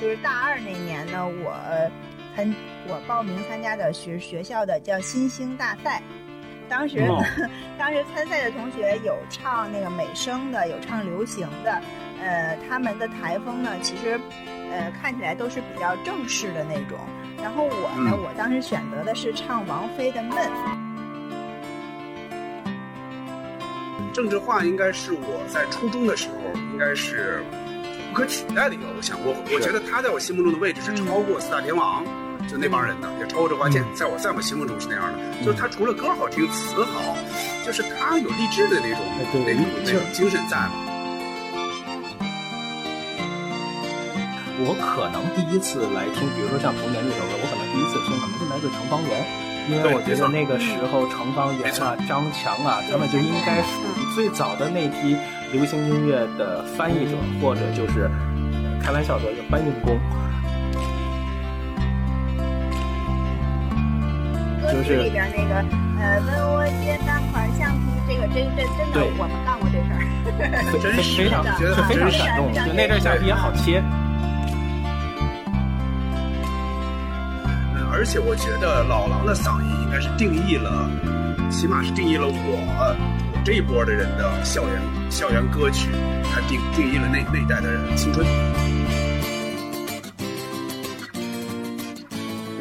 就是大二那年呢，我参我报名参加的学学校的叫新星大赛。当时，当时参赛的同学有唱那个美声的，有唱流行的。呃，他们的台风呢，其实，呃，看起来都是比较正式的那种。然后我呢，我当时选择的是唱王菲的《闷》。政治化应该是我在初中的时候，应该是不可取代的一个偶像。我我觉得他在我心目中的位置是超过四大天王，就那帮人的，也超过周华健，在我在我心目中是那样的。就是他除了歌好听，词好，就是他有励志的那种那种那种精神在嘛。我可能第一次来听，比如说像《童年》这首歌，我可能第一次听可能是来自程方圆，因为我觉得那个时候程方圆啊、张强啊，他们就应该属于最早的那批流行音乐的翻译者，或者就是开玩笑说是搬运工。歌词里边那个呃，问我借三块橡皮，这个真真真的，我们干过这事儿，真是非常觉得非常感动，就那阵橡皮也好切。而且我觉得老狼的嗓音应该是定义了，起码是定义了我这一波的人的校园校园歌曲，它定定义了那那一代的人青春。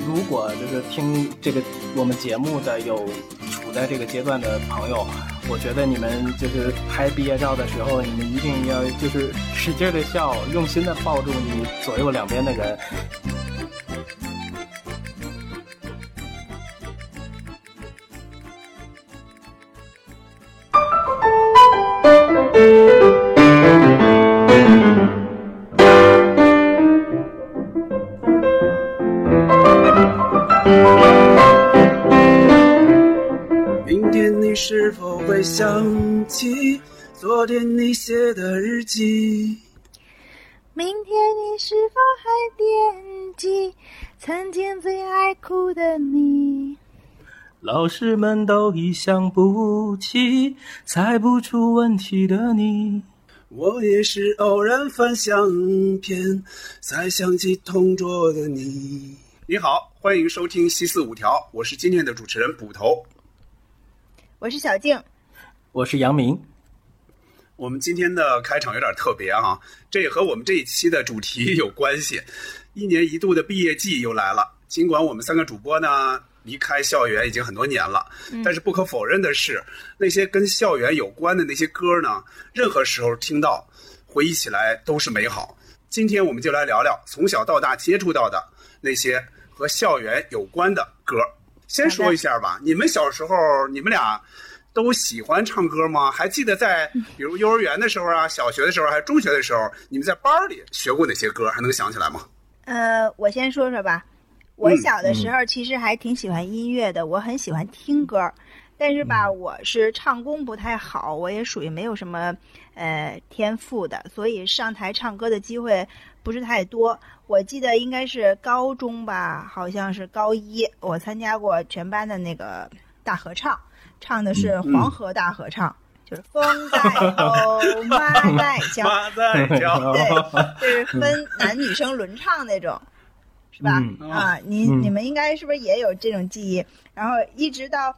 如果就是听这个我们节目的有处在这个阶段的朋友，我觉得你们就是拍毕业照的时候，你们一定要就是使劲的笑，用心的抱住你左右两边的人。昨天你写的日记？明天你是否还惦记曾经最爱哭的你？老师们都已想不起，猜不出问题的你。我也是偶然翻相片，才想起同桌的你。你好，欢迎收听西四五条，我是今天的主持人捕头。我是小静，我是杨明。我们今天的开场有点特别哈、这也和我们这一期的主题有关系。一年一度的毕业季又来了，尽管我们三个主播呢离开校园已经很多年了，但是不可否认的是，那些跟校园有关的那些歌呢，任何时候听到，回忆起来都是美好。今天我们就来聊聊从小到大接触到的那些和校园有关的歌。先说一下吧，你们小时候，你们俩都喜欢唱歌吗？还记得在 比如幼儿园的时候啊，小学的时候，还是中学的时候，你们在班里学过哪些歌？还能想起来吗？呃，我先说说吧。我小的时候其实还挺喜欢音乐的，我很喜欢听歌，但是吧，我是唱功不太好，我也属于没有什么呃天赋的，所以上台唱歌的机会不是太多。我记得应该是高中吧，好像是高一，我参加过全班的那个大合唱，唱的是黄河大合唱，就是风在吼，马在叫，马在叫。对，就是 分男女生轮唱那种，是吧？嗯啊，你嗯你们应该是不是也有这种记忆？然后一直到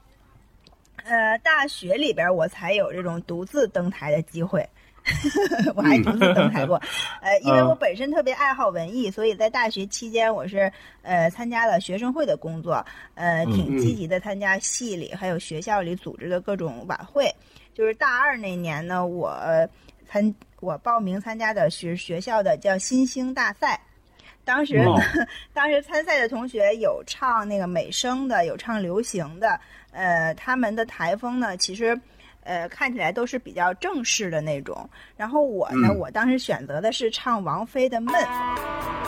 呃大学里边，我才有这种独自登台的机会。我还独自登台过，呃，因为我本身特别爱好文艺，所以在大学期间我是呃参加了学生会的工作，呃，挺积极的参加系里还有学校里组织的各种晚会。就是大二那年呢，我参我报名参加的学学校的叫新星大赛，当时、哦。当时参赛的同学有唱那个美声的，有唱流行的，呃，他们的台风呢，其实。呃，看起来都是比较正式的那种。然后我呢，嗯我当时选择的是唱王菲的《闷》。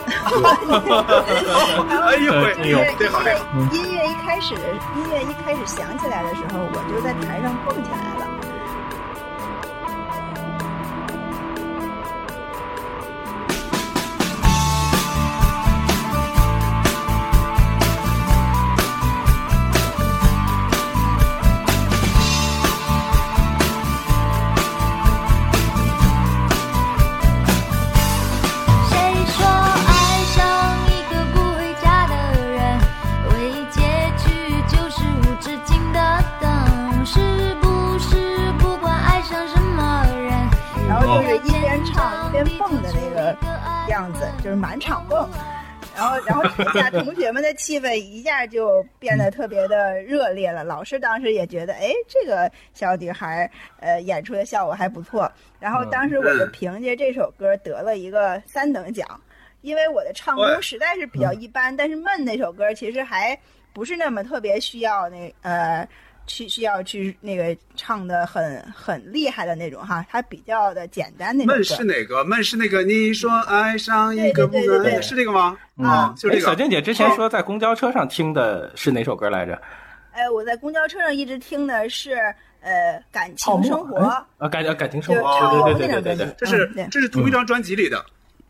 哎呦喂，哎呦这好这好。音乐一开始，音乐一开始响起来的时候，我就在台上蹦起来了。唱一边蹦的那个样子，就是满场蹦。然后，然后台下同学们的气氛一下就变得特别的热烈了。老师当时也觉得，哎，这个小女孩呃演出的效果还不错。然后当时我就凭借这首歌得了一个三等奖，因为我的唱功实在是比较一般。但是《闷》那首歌其实还不是那么特别需要那呃。去需要去那个唱的很很厉害的那种哈，它比较的简单那种。闷是哪个？闷是那个你说爱上一个不对是这个吗？啊，就这个。小静姐之前说在公交车上听的是哪首歌来着？哎，我在公交车上一直听的是呃感情生活啊，感感情生活，对对对对对，这是这是同一张专辑里的，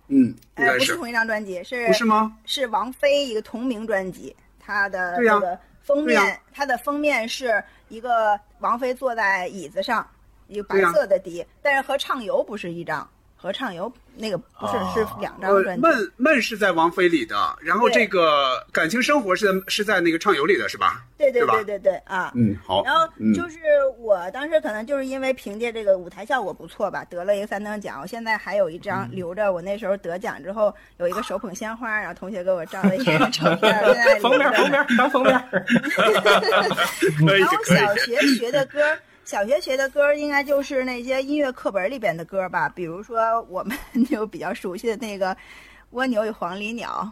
嗯，呃，不是同一张专辑，是不是吗？是王菲一个同名专辑，她的这个。封面，它的封面是一个王菲坐在椅子上，一个白色的底，但是和畅游不是一张。合唱有那个不是是两张专辑，闷闷是在王菲里的，然后这个感情生活是在是在那个畅游里的是吧？对对对对对啊，嗯好。然后就是我当时可能就是因为凭借这个舞台效果不错吧，得了一个三等奖。我现在还有一张留着，我那时候得奖之后有一个手捧鲜花，然后同学给我照了一张照片。封面封面当封面。然后小学学的歌。小学学的歌应该就是那些音乐课本里边的歌吧，比如说我们 就比较熟悉的那个《蜗牛与黄鹂鸟》，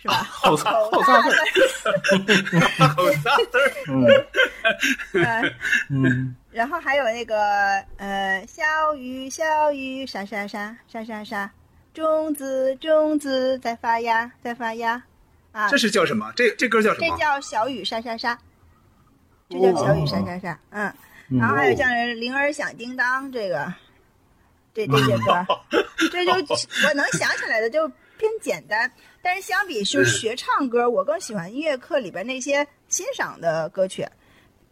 是吧？好仨好仨字儿，好仨字儿。嗯嗯。然后还有那个呃，小雨小雨沙沙沙沙沙沙，种子种子在发芽在发芽。啊，这是叫什么？这这歌叫什么？这叫小雨沙沙沙。这叫小雨沙沙沙。嗯。然后还有像《铃儿响叮当》这个，这这些歌，这就我能想起来的就偏简单。但是相比就是学唱歌，我更喜欢音乐课里边那些欣赏的歌曲。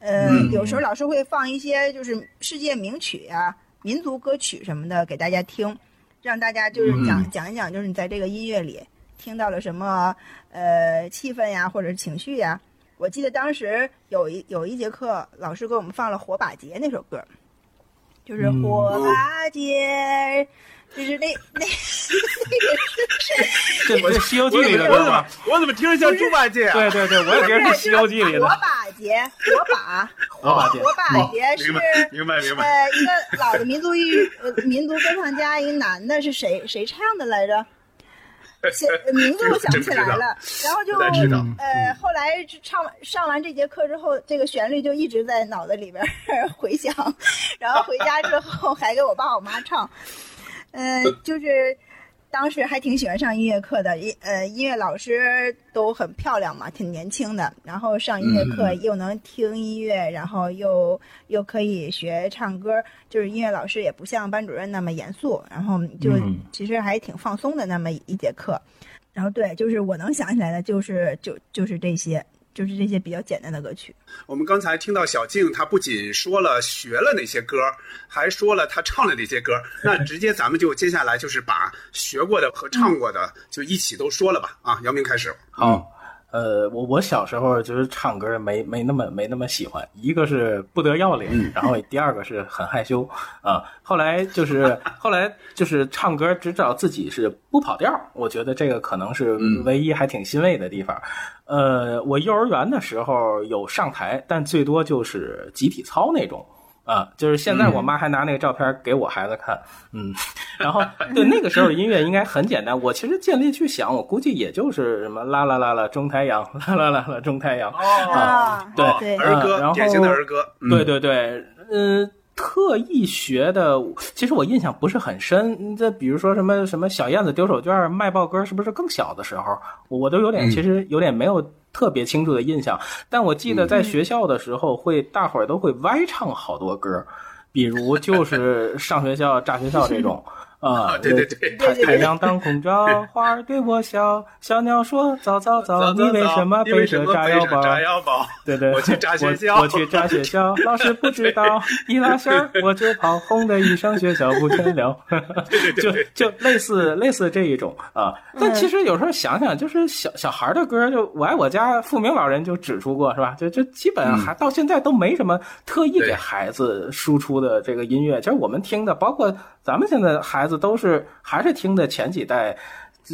呃，有时候老师会放一些就是世界名曲呀、民族歌曲什么的给大家听，让大家就是讲讲一讲，就是你在这个音乐里听到了什么呃气氛呀，或者是情绪呀。我记得当时有一有一节课，老师给我们放了《火把节》那首歌，就是《火把节》，就是那那那个是这不是《西游记》里的歌吗？我怎么听着像猪八戒？对对对，我也觉得是《西游记》里的。火把节，火把，火把节，火把节是明白明白。呃，一个老的民族艺呃民族歌唱家，一个男的，是谁谁唱的来着？名字我想不起来了，然后就呃，后来唱上完这节课之后，这个旋律就一直在脑子里边 回响，然后回家之后还给我爸我妈唱，嗯，就是。当时还挺喜欢上音乐课的，音呃音乐老师都很漂亮嘛，挺年轻的。然后上音乐课又能听音乐，然后又又可以学唱歌，就是音乐老师也不像班主任那么严肃，然后就其实还挺放松的那么一节课。然后对，就是我能想起来的，就是就就是这些。就是这些比较简单的歌曲。我们刚才听到小静，她不仅说了学了哪些歌，还说了她唱了哪些歌。那直接咱们就接下来就是把学过的和唱过的就一起都说了吧。啊，姚明开始。好。呃，我我小时候就是唱歌没没那么没那么喜欢，一个是不得要领，然后第二个是很害羞啊。后来就是后来就是唱歌只找自己是不跑调，我觉得这个可能是唯一还挺欣慰的地方。呃，我幼儿园的时候有上台，但最多就是集体操那种。啊，就是现在我妈还拿那个照片给我孩子看，嗯，然后对那个时候音乐应该很简单。我其实尽力去想，我估计也就是什么啦啦啦啦中太阳，啦啦啦啦中太阳啊，对儿歌，典型的儿歌，对对对，嗯。特意学的，其实我印象不是很深。这比如说什么什么小燕子丢手绢卖报歌，是不是更小的时候？我都有点，其实有点没有特别清楚的印象。但我记得在学校的时候，会大伙儿都会歪唱好多歌，比如就是上学校炸学校这种。啊，对对对，太太阳当空照，花儿对我笑，小鸟说早早早，你为什么背着炸药包？对对，我去炸学校，我去炸学校，老师不知道，一拉线儿我就跑，轰的一声学校不全了，就就类似类似这一种啊。但其实有时候想想，就是小小孩的歌，就我爱我家富明老人就指出过是吧？就就基本还到现在都没什么特意给孩子输出的这个音乐，其实我们听的包括。咱们现在孩子都是还是听的前几代。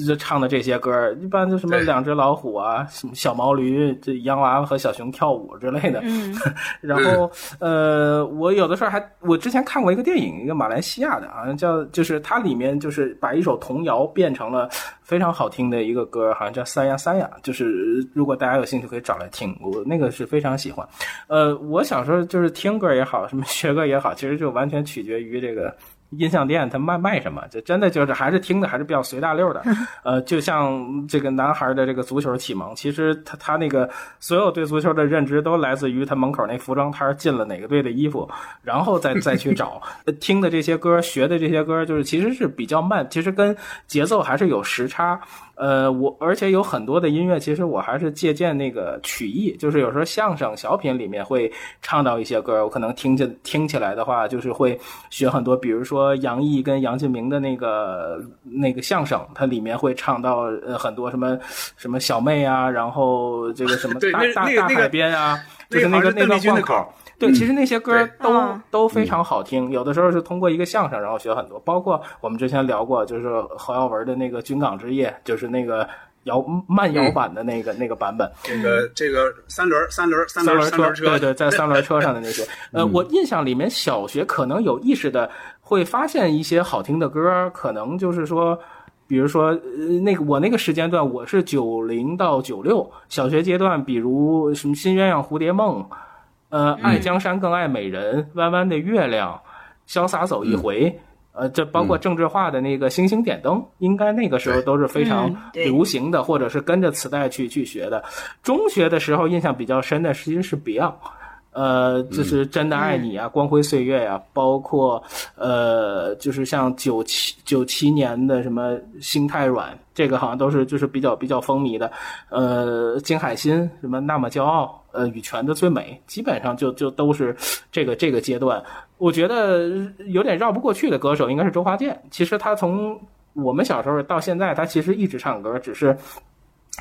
就唱的这些歌，一般就什么两只老虎啊，什么小毛驴，这洋娃娃和小熊跳舞之类的。嗯，然后呃，我有的时候还，我之前看过一个电影，一个马来西亚的，好像叫，就是它里面就是把一首童谣变成了非常好听的一个歌，好像叫三亚三亚。就是如果大家有兴趣可以找来听，我那个是非常喜欢。呃，我小时候就是听歌也好，什么学歌也好，其实就完全取决于这个。音像店他卖卖什么？就真的就是还是听的还是比较随大溜的，呃，就像这个男孩的这个足球启蒙，其实他他那个所有对足球的认知都来自于他门口那服装摊进了哪个队的衣服，然后再再去找 听的这些歌，学的这些歌，就是其实是比较慢，其实跟节奏还是有时差。呃，我而且有很多的音乐，其实我还是借鉴那个曲艺，就是有时候相声小品里面会唱到一些歌，我可能听着听起来的话，就是会学很多，比如说杨毅跟杨进明的那个那个相声，它里面会唱到呃很多什么什么小妹啊，然后这个什么大大大海边啊，就是那个那个贯口。对，其实那些歌都都非常好听。有的时候是通过一个相声，然后学很多。包括我们之前聊过，就是侯耀文的那个《军港之夜》，就是那个摇慢摇版的那个那个版本。这个这个三轮三轮三轮车，对对，在三轮车上的那些。呃，我印象里面，小学可能有意识的会发现一些好听的歌，可能就是说，比如说那个我那个时间段，我是九零到九六小学阶段，比如什么《新鸳鸯蝴蝶梦》。呃，爱江山更爱美人，弯弯的月亮，潇洒走一回。呃，这包括郑智化的那个星星点灯，应该那个时候都是非常流行的，或者是跟着磁带去去学的。中学的时候印象比较深的，其实是 Beyond。呃，就是真的爱你啊，光辉岁月呀，包括呃，就是像九七九七年的什么心太软，这个好像都是就是比较比较风靡的。呃，金海心什么那么骄傲，呃，羽泉的最美，基本上就就都是这个这个阶段。我觉得有点绕不过去的歌手应该是周华健。其实他从我们小时候到现在，他其实一直唱歌，只是。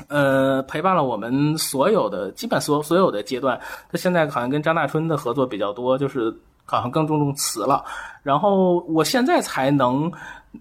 呃，陪伴了我们所有的，基本所所有的阶段。他现在好像跟张大春的合作比较多，就是好像更注重词了。然后我现在才能。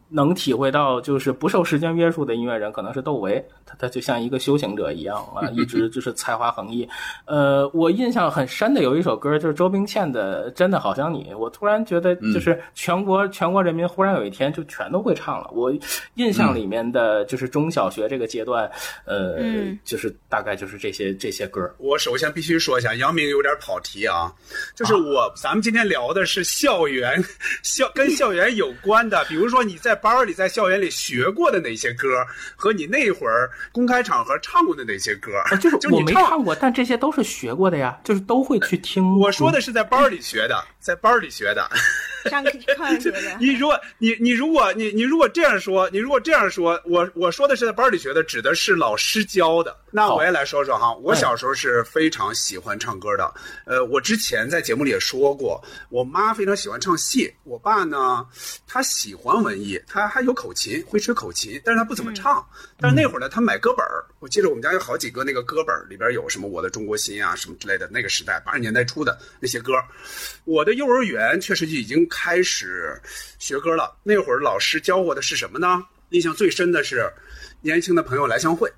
能体会到，就是不受时间约束的音乐人，可能是窦唯，他他就像一个修行者一样啊，一直就是才华横溢。呃，我印象很深的有一首歌，就是周冰倩的《真的好像你》，我突然觉得，就是全国全国人民忽然有一天就全都会唱了。我印象里面的就是中小学这个阶段，呃，就是大概就是这些这些歌。我首先必须说一下，杨明有点跑题啊，就是我咱们今天聊的是校园校跟校园有关的，比如说你。在班里，在校园里学过的哪些歌，和你那会儿公开场合唱过的哪些歌，就是我没唱过，但这些都是学过的呀，就是都会去听。我说的是在班里学的，在班里学的。上课学的。你如果你你如果你你如果这样说，你如果这样说，我我说的是在班里学的，指的是老师教的。那我也来说说哈，我小时候是非常喜欢唱歌的。呃，我之前在节目里也说过，我妈非常喜欢唱戏，我爸呢，他喜欢文艺，他还有口琴，会吹口琴，但是他不怎么唱。但是那会儿呢，他买歌本儿，我记得我们家有好几个那个歌本儿，里边有什么《我的中国心》啊，什么之类的。那个时代八十年代初的那些歌，我的幼儿园确实就已经。开始学歌了，那会儿老师教我的是什么呢？印象最深的是《年轻的朋友来相会》，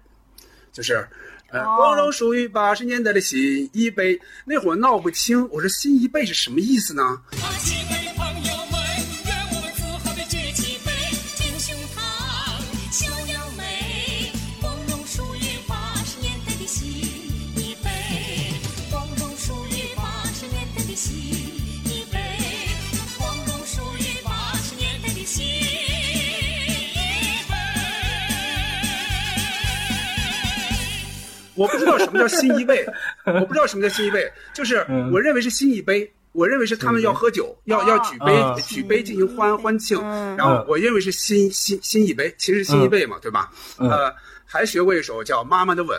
就是呃，光荣属于八十年代的新一辈。那会儿闹不清，我说新一辈是什么意思呢？我不知道什么叫新一辈，我不知道什么叫新一辈，就是我认为是新一杯，我认为是他们要喝酒，要要举杯举杯进行欢欢庆，然后我认为是新新新一杯，其实新一辈嘛，对吧？呃，还学过一首叫《妈妈的吻》，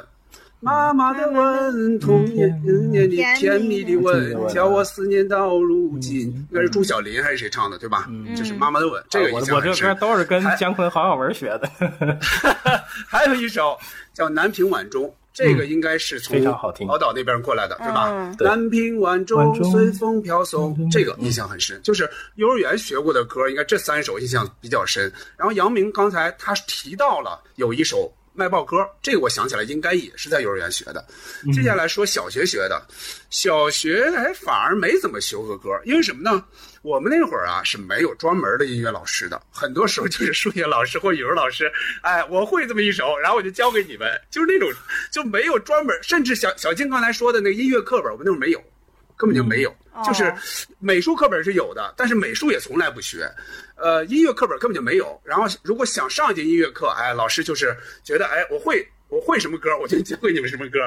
妈妈的吻，童年年的甜蜜的吻，叫我思念到如今。应该是朱晓琳还是谁唱的，对吧？就是妈妈的吻，这个我我这歌都是跟姜昆、黄晓文学的。还有一首叫《南屏晚钟》。这个应该是从宝岛那边过来的，对吧？南屏晚钟随风飘送，这个印象很深，就是幼儿园学过的歌，应该这三首印象比较深。然后杨明刚才他提到了有一首卖报歌，这个我想起来应该也是在幼儿园学的。接下来说小学学的，小学哎反而没怎么学过歌，因为什么呢？我们那会儿啊是没有专门的音乐老师的，很多时候就是数学老师或语文老师，哎，我会这么一首，然后我就教给你们，就是那种就没有专门，甚至小小静刚才说的那个音乐课本，我们那会儿没有，根本就没有，就是美术课本是有的，但是美术也从来不学，呃，音乐课本根本就没有。然后如果想上一节音乐课，哎，老师就是觉得，哎，我会我会什么歌，我就教给你们什么歌。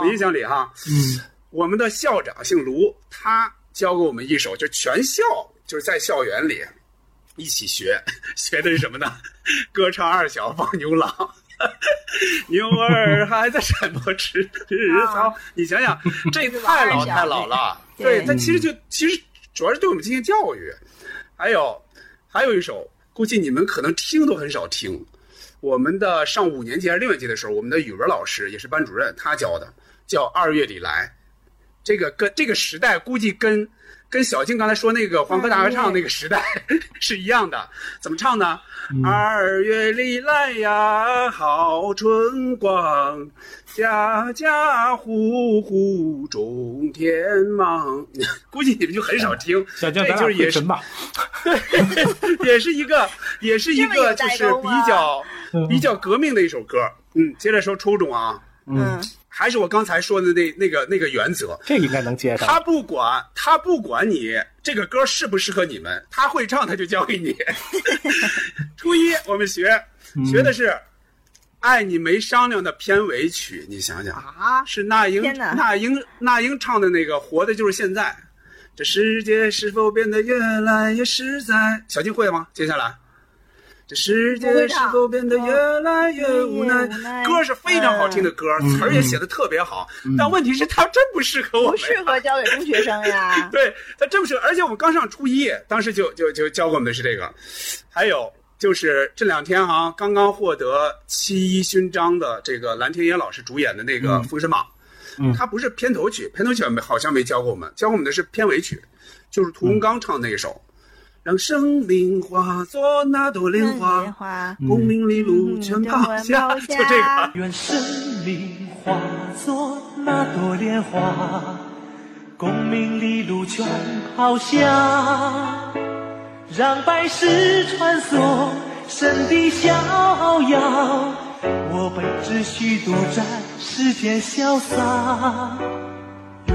我印象里哈，嗯，我们的校长姓卢，他。教给我们一首，就全校就是在校园里一起学，学的是什么呢？歌唱二小放牛郎，牛儿还在山坡吃草。你想想，这太老太老了。对，它其实就其实主要是对我们进行教育。还有还有一首，估计你们可能听都很少听。我们的上五年级还是六年级的时候，我们的语文老师也是班主任，他教的叫《二月里来》。这个跟这个时代估计跟跟小静刚才说那个黄河大合唱那个时代 是一样的，怎么唱呢？二月里来呀，好春光，家家户户种田忙。估计你们就很少听，这就是也是吧？对，也是一个，也是一个，就是比较比较革命的一首歌。嗯，接着说初中啊，嗯。还是我刚才说的那那个那个原则，这应该能接上。他不管他不管你这个歌适不适合你们，他会唱他就教给你。初一我们学学的是《爱你没商量》的片尾曲，你想想啊，是那英那英那英唱的那个《活的就是现在》，这世界是否变得越来越实在？小金会吗？接下来。这世界是否变得越来越无奈？歌是非常好听的歌，词儿也写的特别好。但问题是，它真不适合我们，不适合教给中学生呀。对，它真不适合。而且我们刚上初一，当时就就就教给我们的是这个。还有就是这两天哈，刚刚获得七一勋章的这个蓝天野老师主演的那个《封神榜》，嗯，它不是片头曲，片头曲没好像没教过我们，教我们的是片尾曲，就是屠洪刚唱的那一首。让生命化作那朵莲花，功名利禄全抛下。就这个。愿生命化作那朵莲花，功名利禄全抛下。让百世穿梭，神的逍遥。我辈只需独占世间潇洒。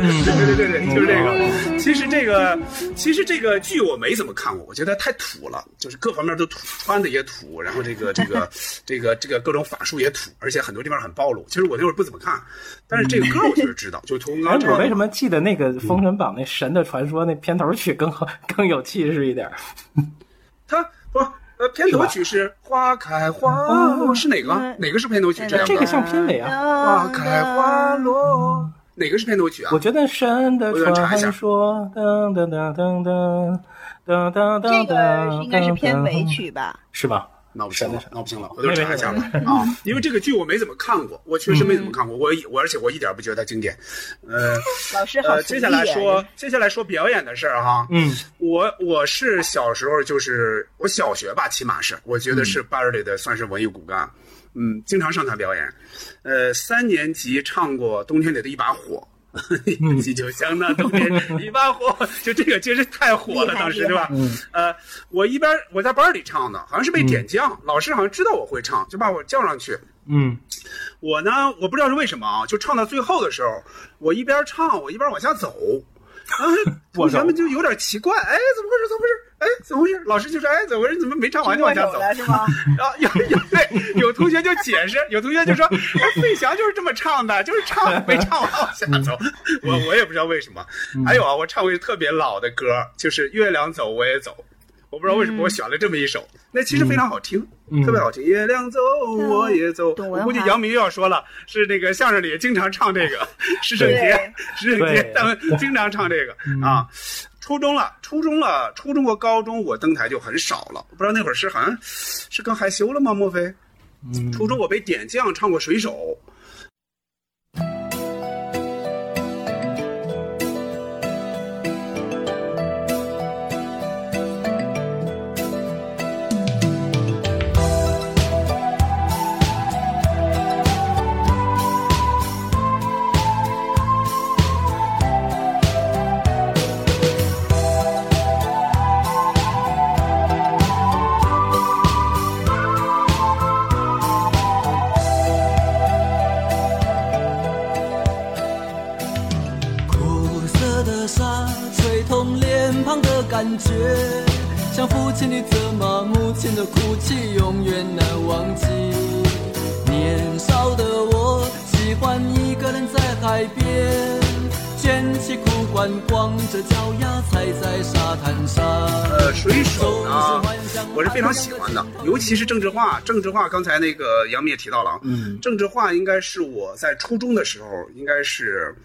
嗯，对对对对，就是这个。其实这个，其实这个剧我没怎么看过，我觉得太土了，就是各方面都土，穿的也土，然后这个这个这个这个各种法术也土，而且很多地方很暴露。其实我那会儿不怎么看，但是这个歌我确实知道，就是屠洪刚唱。我为什么记得那个《封神榜》那神的传说那片头曲更好 更有气势一点？他不呃，片头曲是花开花落，是哪个？哪个是片头曲？这个像片尾啊。花开花落。哪个是片头曲啊？我觉得神的传说，噔噔噔噔噔噔噔噔，这个应该是片尾曲吧？是吧？那不行了，那不行了，回头查一下吧。啊，因为这个剧我没怎么看过，我确实没怎么看过。我我而且我一点不觉得它经典。呃，老师好。接下来说，接下来说表演的事儿哈。嗯，我我是小时候就是我小学吧，起码是我觉得是班里的算是文艺骨干。嗯，经常上台表演，呃，三年级唱过《冬天里的一把火》，你就相当冬天一把火，就这个真是太火了，当时对吧？嗯，呃，我一边我在班里唱的，好像是被点将，老师好像知道我会唱，就把我叫上去。嗯，我呢，我不知道是为什么啊，就唱到最后的时候，我一边唱，我一边往下走。啊，同学们就有点奇怪，哎，怎么回事？怎么回事？哎，怎么回事？老师就说，哎，怎么回事？怎么没唱完就往下走？是吗？然后有有对，有同学就解释，有同学就说，哎，费翔就是这么唱的，就是唱没唱完往下走。我我也不知道为什么。还有啊，我唱过一个特别老的歌，就是《月亮走我也走》，我不知道为什么我选了这么一首，那其实非常好听，嗯特别好听。月亮走，我也走。我估计杨明又要说了，是那个相声里经常唱这个，石胜天对，石胜天对他们经常唱这个啊。初中了，初中了，初中和高中我登台就很少了，不知道那会儿是好像是更害羞了吗？莫非？嗯初中我被点将唱过水手，感觉，像父亲的责骂，母亲的哭泣，永远难忘记。年少的我喜欢一个人在海边，卷起裤管，光着脚丫踩在沙滩上。呃，水手呢我是非常喜欢的，尤其是郑智化。郑智化刚才那个杨幂也提到了啊，嗯郑智化应该是我在初中的时候应该是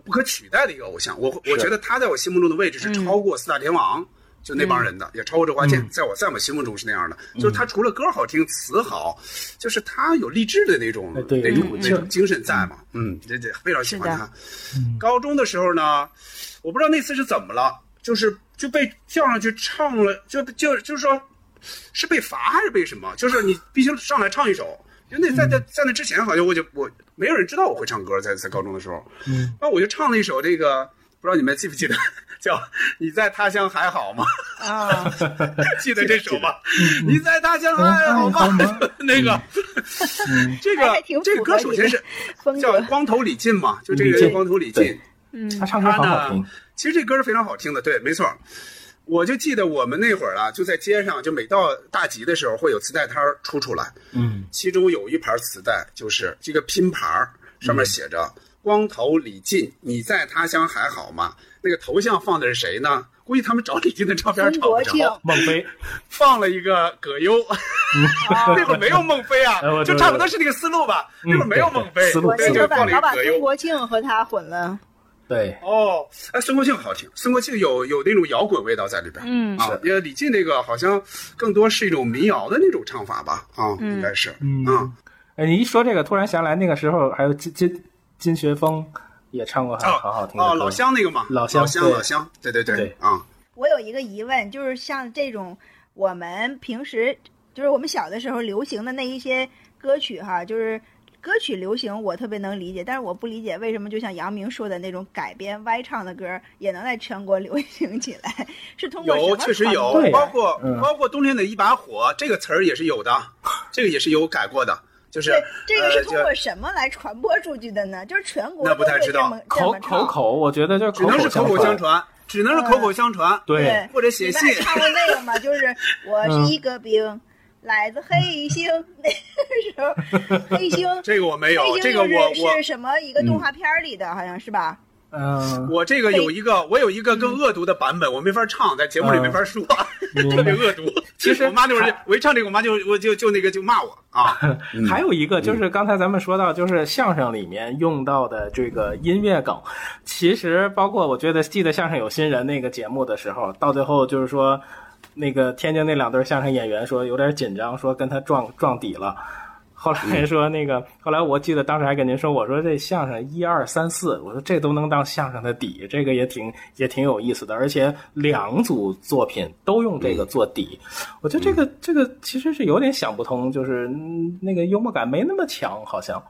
不可取代的一个偶像。我我觉得他在我心目中的位置是超过四大天王。就那帮人的，也超过周华健，在我在我心目中是那样的。就是他除了歌好听，词好，就是他有励志的那种那种有那种精神在嘛。嗯，这这非常喜欢他。高中的时候呢，我不知道那次是怎么了，就是就被叫上去唱了，就就就是说，是被罚还是被什么？就是你必须上来唱一首。因为那在在在那之前，好像我就我没有人知道我会唱歌，在在高中的时候，嗯，那我就唱了一首这个，不知道你们记不记得，叫《你在他乡还好吗》。啊，记得这首吗？你在他乡还好吗？那个，这个这个歌首先是叫光头李进嘛，就这个李进光头李对。进。嗯。他唱歌他很好听。呢，，其实这歌是非常好听的，对，没错。我就记得我们那会儿啊，就在街上，就每到大集的时候，会有磁带摊儿出出来，嗯其中有一盘磁带，就是这个拼盘儿，上面写着“光头李进，你在他乡还好吗？”那个头像放的是谁呢？估计他们找李进的照片找不冯国庆着，孟非，放了一个葛优。那会儿没有孟非啊就差不多是那个思路吧。嗯那会儿没有孟非，思路就放了一个把老把个葛优。孙国庆和他混了，对，哦，哎，孙国庆好听，孙国庆有有那种摇滚味道在里边。嗯啊，因为李进那个好像更多是一种民谣的那种唱法吧？啊，嗯应该是。嗯啊哎，你一说这个，突然想起来，那个时候还有金金金学峰也唱过很哦好好听的哦，老乡那个嘛，老乡老乡，老乡，对对对啊，我有一个疑问，就是像这种我们平时就是我们小的时候流行的那一些歌曲哈，就是歌曲流行我特别能理解，但是我不理解为什么就像杨明说的那种改编歪唱的歌也能在全国流行起来，是通过什有么传确实有，包括嗯包括冬天的一把火这个词儿也是有的，这个也是有改过的，就是，这个是通过什么来传播出去的呢？就是全国那不太知道口口口，我觉得就是只能是口口相传。只能是口口相传。对对，或者写信你唱过那个吗？就是我是一个兵，来自黑星，那个时候黑星。这个我没有，这个我我是什么一个动画片儿里的，好像是吧？嗯，我这个有一个，我有一个更恶毒的版本，我没法唱，在节目里没法说，特别恶毒。其实我妈那会儿我一唱这个，我妈就我就就那个就骂我啊。还有一个就是刚才咱们说到，就是相声里面用到的这个音乐梗，其实包括我觉得记得相声有新人那个节目的时候，到最后就是说，那个天津那两对相声演员说有点紧张，说跟他撞撞底了。后来说那个，后来我记得当时还跟您说，我说这相声一二三四，我说这都能当相声的底，这个也挺也挺有意思的，而且两组作品都用这个做底，我觉得这个这个其实是有点想不通，就是、嗯那个幽默感没那么强，好像。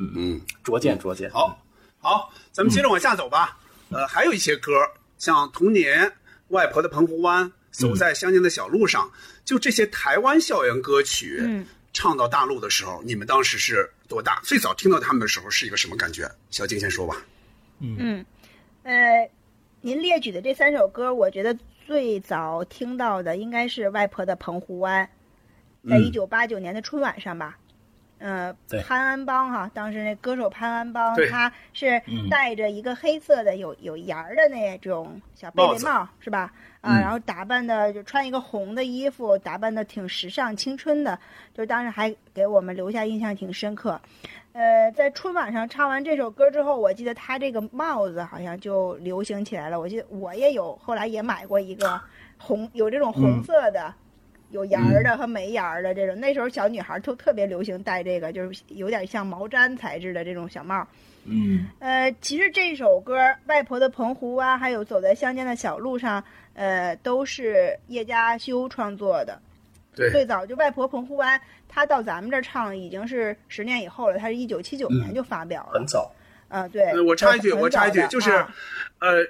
嗯嗯，拙见拙见。好，好，咱们接着往下走吧。呃，还有一些歌，像《童年》《外婆的澎湖湾》《走在乡间的小路上》，就这些台湾校园歌曲，嗯，唱到大陆的时候，你们当时是多大？最早听到他们的时候是一个什么感觉？小静先说吧。嗯，呃，您列举的这三首歌，我觉得最早听到的应该是外婆的《澎湖湾》，在嗯一九八九年的春晚上吧。呃，潘安邦哈，当时那歌手潘安邦，他是嗯戴着一个黑色的有有檐儿的那种小贝帽子雷帽，是吧？啊，嗯然后打扮的就穿一个红的衣服，打扮的挺时尚、青春的，就当时还给我们留下印象挺深刻。呃，在春晚上唱完这首歌之后，我记得他这个帽子好像就流行起来了。我记得我也有，后来也买过一个红，有这种红色的，有檐儿的和没檐儿的这种。那时候小女孩儿都特别流行戴这个，就是有点像毛毡材质的这种小帽。嗯呃，其实这首歌《外婆的澎湖湾》还有《走在乡间的小路上》，呃，都是叶嘉修创作的。对最早就《外婆澎湖湾》，他到咱们这儿唱已经是十年以后了，他是一九七九年就发表了很。早。啊、对呃，我插一句，我插一，句就是啊，呃，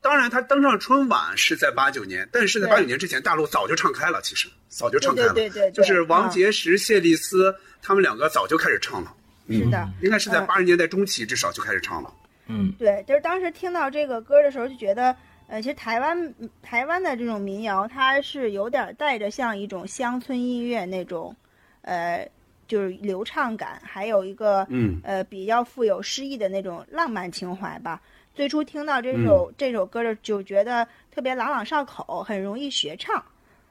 当然他登上春晚是在八九年，但是在对八九年之前，大陆早就唱开了，其实早就唱开了，对对对对对就是王嗯杰石、谢丽斯他们两个早就开始唱了，是的。应该是在嗯八十年代中期至少就开始唱了。嗯对，就是当时听到这个歌的时候，就觉得，呃，其实台湾台湾的这种民谣，它是有点带着像一种乡村音乐那种，呃，就是流畅感，还有一个，嗯呃，比较富有诗意的那种浪漫情怀吧。最初听到这首、这首歌的，就觉得特别朗朗上口，很容易学唱，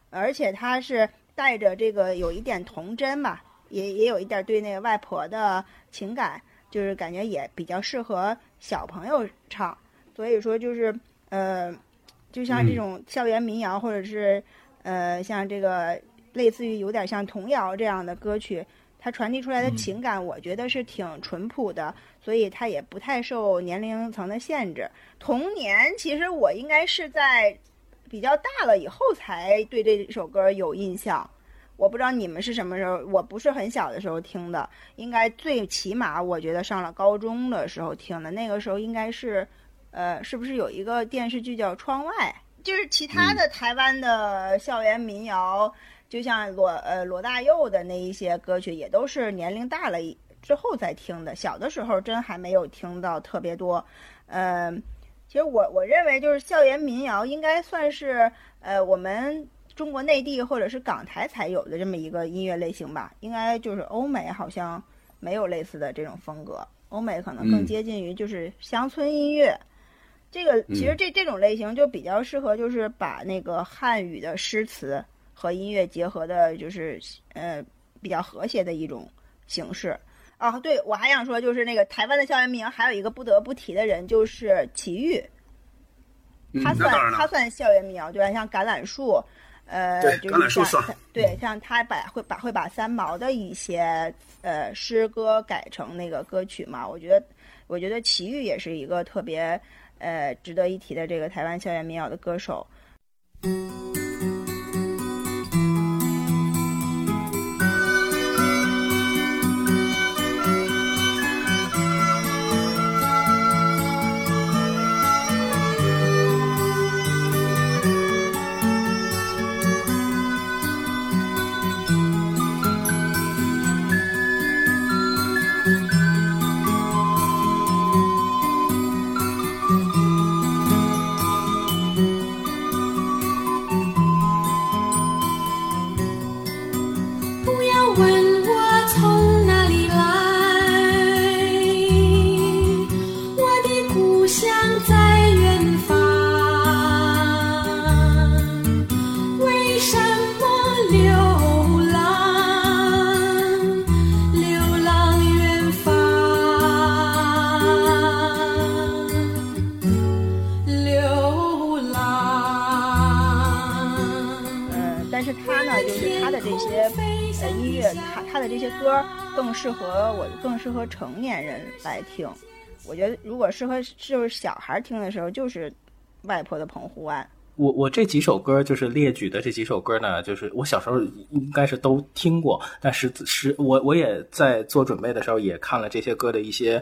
而且它是带着这个有一点童真吧，也也有一点对那个外婆的情感，就是感觉也比较适合小朋友唱。所以说就是呃，就像这种校园民谣，或者是呃像这个类似于有点像童谣这样的歌曲，它传递出来的情感，我觉得是挺淳朴的，所以它也不太受年龄层的限制。童年其实我应该是在比较大了以后才对这首歌有印象。我不知道你们是什么时候，我不是很小的时候听的，应该最起码我觉得上了高中的时候听的。那个时候应该是，呃，是不是有一个电视剧叫《窗外》？就是其他的台湾的校园民谣，就像罗呃罗大佑的那一些歌曲，也都是年龄大了之后再听的。小的时候真还没有听到特别多。呃，其实我我认为就是校园民谣应该算是呃我们中国内地或者是港台才有的这么一个音乐类型吧。应该就是欧美好像没有类似的这种风格，欧美可能更嗯接近于就是乡村音乐。这个其实这这种类型就比较适合，就是把那个汉语的诗词和音乐结合的，就是呃比较和谐的一种形式。啊，对，我还想说，就是那个台湾的校园民谣，还有一个不得不提的人，就是齐豫，嗯他算他算校园民谣，对吧？像橄榄树，呃，对就是橄榄树像算对，像他把会把会把三毛的一些呃诗歌改成那个歌曲嘛，我觉得我觉得齐豫也是一个特别呃值得一提的这个台湾校园民谣的歌手。不适合我，更适合成年人来听。我觉得如果适合就是小孩听的时候，就是《外婆的澎湖湾》。我我这几首歌就是列举的这几首歌呢，就是我小时候应该是都听过，但是是我我也在做准备的时候也看了这些歌的一些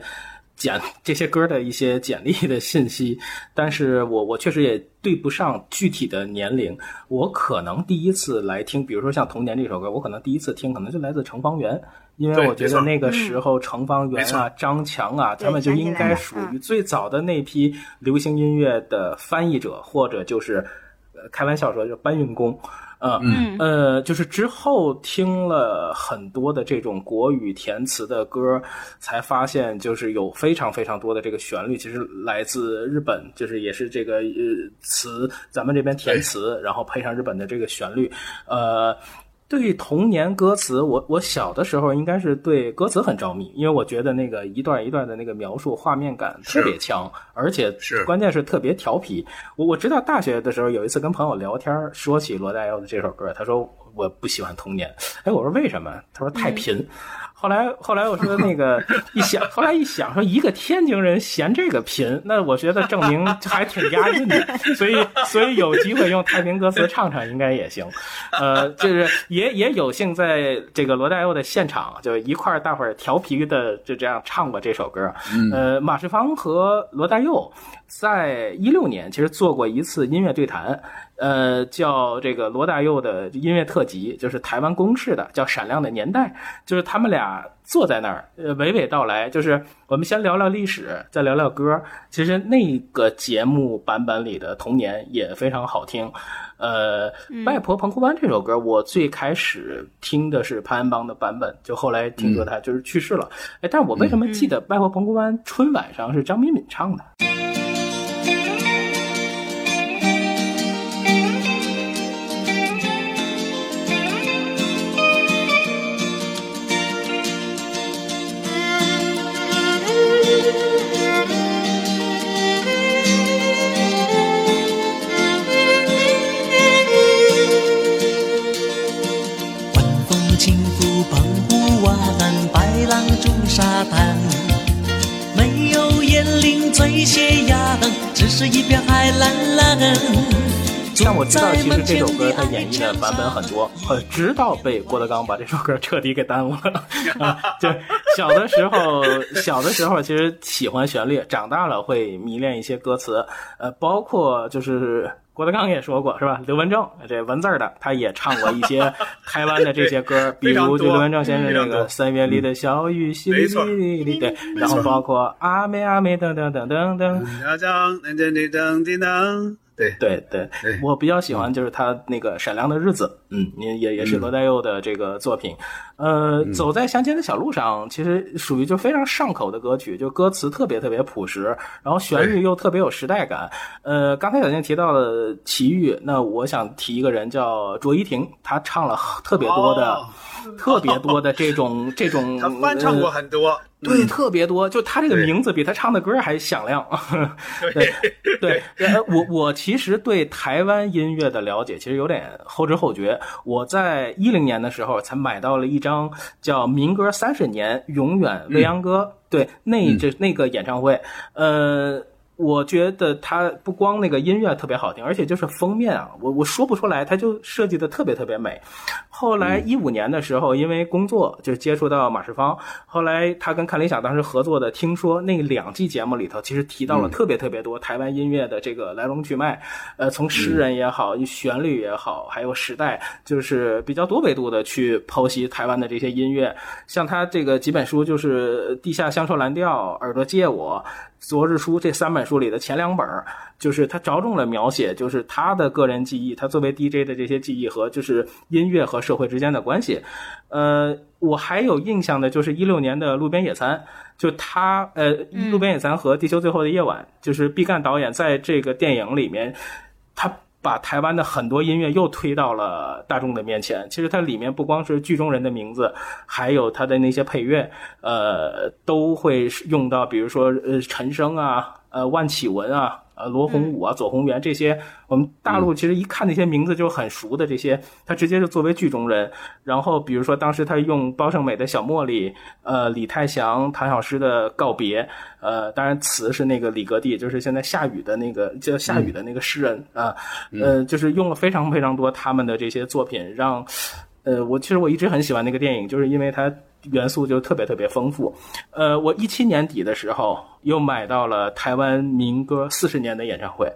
简这些歌的一些简历的信息，但是我我确实也对不上具体的年龄，我可能第一次来听，比如说像《童年》这首歌，我可能第一次听可能就来自城方圆。因为我觉得那个时候程方圆啊、张强啊，对他们就应该属于嗯最早的那批流行音乐的翻译者，或者就是呃开玩笑说就搬运工。呃嗯呃，就是之后听了很多的这种国语填词的歌，才发现就是有非常非常多的这个旋律，其实来自日本，就是也是这个呃词，咱们这边填词，然后配上日本的这个旋律，呃。对于童年歌词，我我小的时候应该是对歌词很着迷，因为我觉得那个一段一段的那个描述画面感特别强，而且是关键是特别调皮。我我知道大学的时候有一次跟朋友聊天，说起罗大佑的这首歌，他说我不喜欢童年，哎，我说为什么？他说太贫。后来后来我说那个 一想，后来一想说一个天津人嫌这个贫，那我觉得证明 还挺押韵的，所以所以有机会用太平歌词唱唱应该也行。呃，就是也也有幸在这个罗大佑的现场，就一块儿大伙儿调皮的就这样唱过这首歌。呃，马世芳和罗大佑在一六年其实做过一次音乐对谈，呃，叫这个罗大佑的音乐特辑，就是台湾公式的，叫《闪亮的年代》，就是他们俩坐在那儿，呃，娓娓道来，就是我们先聊聊历史，再聊聊歌。其实那个节目版本里的童年也非常好听。呃，外婆澎湖湾这首歌，我最开始听的是潘安邦的版本，就后来听说他就是去世了。哎，但是我为什么记得外婆澎湖湾春晚上是张敏敏唱的？晚醉斜阳，只是一片海蓝蓝。但我知道，其实这首歌它演绎的版本很多，呃，直到被郭德纲把这首歌彻底给耽误了。啊，就小的时候，小的时候其实喜欢旋律，长大了会迷恋一些歌词，呃，包括就是。郭德纲也说过是吧？刘文正这文字儿的，他也唱过一些台湾的这些歌，比如就刘文正先生这个《三月里的小雨淅沥沥沥》，对，然后包括阿妹阿妹等等等等等，要讲噔噔噔噔噔噔，对。对对。对，我比较喜欢就是他那个《闪亮的日子》，嗯，也也也是罗大佑的这个作品。呃，走在乡间的小路上，其实属于就非常上口的歌曲，就歌词特别特别朴实，然后旋律又特别有时代感。呃，刚才小静提到了齐豫，那我想提一个人叫卓依婷，她唱了特别多的、哦。特别多的这种这种，她翻唱过呃很多，对，特别多，就他这个名字比他唱的歌还响亮。对对，呃我我其实对台湾音乐的了解其实有点后知后觉。我在一零年的时候才买到了一张叫《民歌三十年，永远未央歌》，对，那这那个演唱会，呃。我觉得它不光那个音乐特别好听，而且就是封面啊，我我说不出来，它就设计的特别特别美。后来一五年的时候，因为工作就接触到马世芳，后来他跟看理想当时合作的，听说那两季节目里头，其实提到了特别特别多台湾音乐的这个来龙去脉，呃，从诗人也好，旋律也好，还有时代，就是比较多维度的去剖析台湾的这些音乐。像他这个几本书，就是《地下香受蓝调》《耳朵借我》。昨日书这三本书里的前两本儿，就是他着重了描写，就是他的个人记忆，他作为 DJ 的这些记忆和就是音乐和社会之间的关系。呃，我还有印象的就是一六年的《路边野餐》，就他呃，《路边野餐》和《地球最后的夜晚》，就是毕赣导演在这个电影里面，他。把台湾的很多音乐又推到了大众的面前。其实它里面不光是剧中人的名字，还有它的那些配乐，呃，都会用到，比如说呃陈升啊，呃万绮雯啊，呃罗红武啊，左宏元这些，我们大陆其实一看那些名字就很熟的这些，他直接就作为剧中人。然后比如说当时他用包胜美的小茉莉，呃李泰祥、唐小诗的告别，呃当然词是那个李格弟，就是现在下雨的那个叫下雨的那个诗人啊，呃就是用了非常非常多他们的这些作品，让呃我其实我一直很喜欢那个电影，就是因为它。元素就特别特别丰富，呃，我一七年底的时候又买到了台湾民歌四十年的演唱会，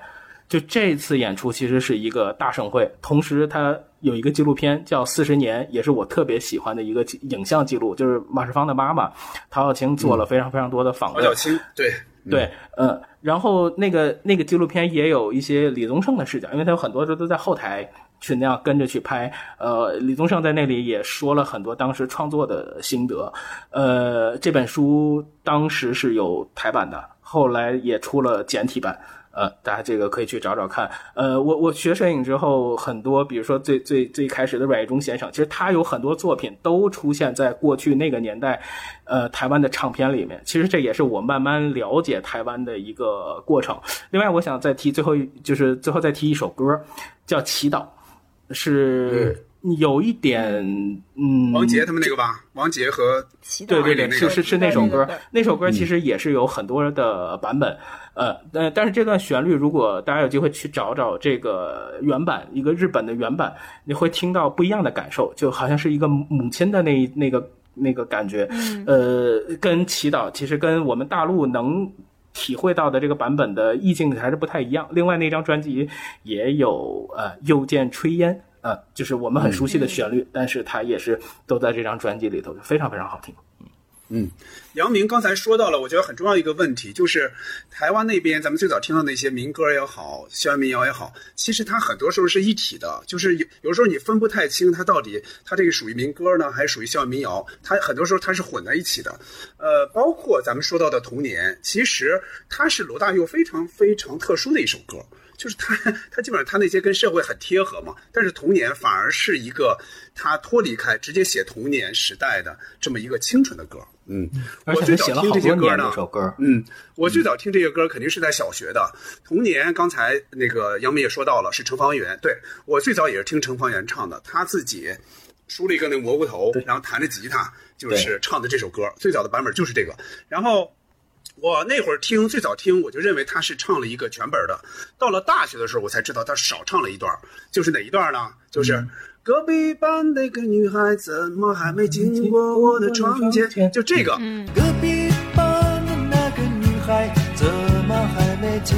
就这次演出其实是一个大盛会，同时它有一个纪录片叫《四十年》，也是我特别喜欢的一个影像记录，就是马世芳的妈妈陶小青做了非常非常多的访问。陶小青对。对，嗯，然后那个那个纪录片也有一些李宗盛的视角，因为他有很多时候都在后台去那样跟着去拍。呃，李宗盛在那里也说了很多当时创作的心得。呃，这本书当时是有台版的，后来也出了简体版。呃，大家这个可以去找找看。呃，我 我学摄影之后，很多比如说最最最开始的阮义忠先生，其实他有很多作品都出现在过去那个年代，呃，台湾的唱片里面。其实这也是我慢慢了解台湾的一个过程。另外，我想再提最后一，就是最后再提一首歌，叫《祈祷》，是有一点嗯，王杰他们那个吧，王杰和对对对，是是是那首歌，那首歌嗯其实也是有很多的版本。呃，呃，但是这段旋律，如果大家有机会去找找这个原版，一个日本的原版，你会听到不一样的感受，就好像是一个母亲的那那个那个感觉。嗯呃，跟祈祷其实跟我们大陆能体会到的这个版本的意境还是不太一样。另外那张专辑也有呃又见炊烟，呃，就是我们很熟悉的旋律，但是它也是都在这张专辑里头，非常非常好听。嗯杨明刚才说到了，我觉得很重要一个问题，就是台湾那边咱们最早听到那些民歌也好，校园民谣也好，其实它很多时候是一体的，就是有有时候你分不太清它到底它这个属于民歌呢，还是属于校园民谣，它很多时候它是混在一起的。呃，包括咱们说到的《童年》，其实它是罗大佑非常非常特殊的一首歌。就是他，他基本上他那些跟社会很贴合嘛，但是童年反而是一个他脱离开，直接写童年时代的这么一个清纯的歌。嗯，我最早听这些歌呢首歌。嗯，我最早听这些歌肯定是在小学的。童年，刚才那个杨明也说到了，是程方圆。对我最早也是听程方圆唱的，他自己梳了一个那个蘑菇头，然后弹着吉他，就是唱的这首歌。最早的版本就是这个。然后我那会儿听最早听，我就认为他是唱了一个全本的。到了大学的时候，我才知道他少唱了一段，就是哪一段呢？就是。隔壁班那个女孩怎么还没经过我的窗前？就这个，嗯隔壁班的那个女孩，怎么还没经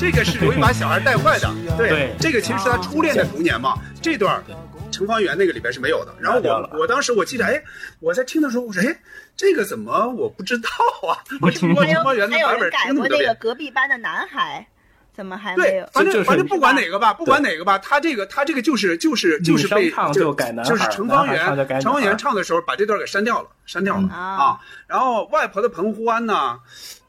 这个是容易把小孩带坏的。对，对这个其实是他初恋的童年嘛。这段程方圆那个里边是没有的。然后我我当时我记得，哎，我在听的时候，我说，哎，这个怎么我不知道啊？我听过程方圆的版本人改过那个。隔壁班的男孩，怎么还没有，？对反正反正不管哪个吧，不管哪个吧，他这个他这个就是就是就是被就就是程方圆程方圆唱的时候把这段给删掉了，删掉了嗯啊。然后外婆的澎湖湾呢，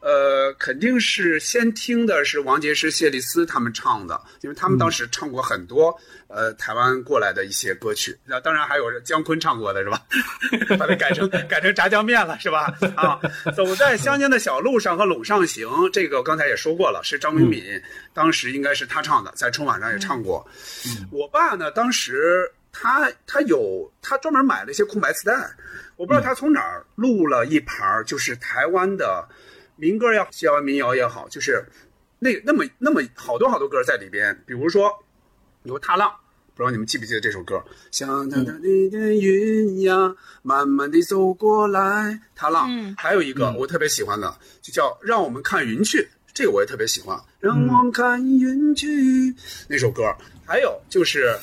呃，肯定是先听的是王杰是、谢丽斯他们唱的，因为他们当时唱过很多呃台湾过来的一些歌曲，那当然还有姜昆唱过的是吧？把它改成 改成炸酱面了是吧？啊，走在乡间的小路上和陇上行，这个刚才也说过了，是张明敏，当时应该是他唱的，在春晚上也唱过。我爸呢，当时他他有他专门买了一些空白磁带，我不知道他从哪儿录了一盘儿，就是台湾的民歌也好，校园民谣也好，就是那那么那么好多好多歌在里边，比如说有《踏浪》。不知道你们记不记得这首歌？像淡淡的云呀，慢慢地走过来。踏浪，嗯还有一个我特别喜欢的，就叫《让我们看云去》，这个我也特别喜欢。让我们看云去那首歌，还有就是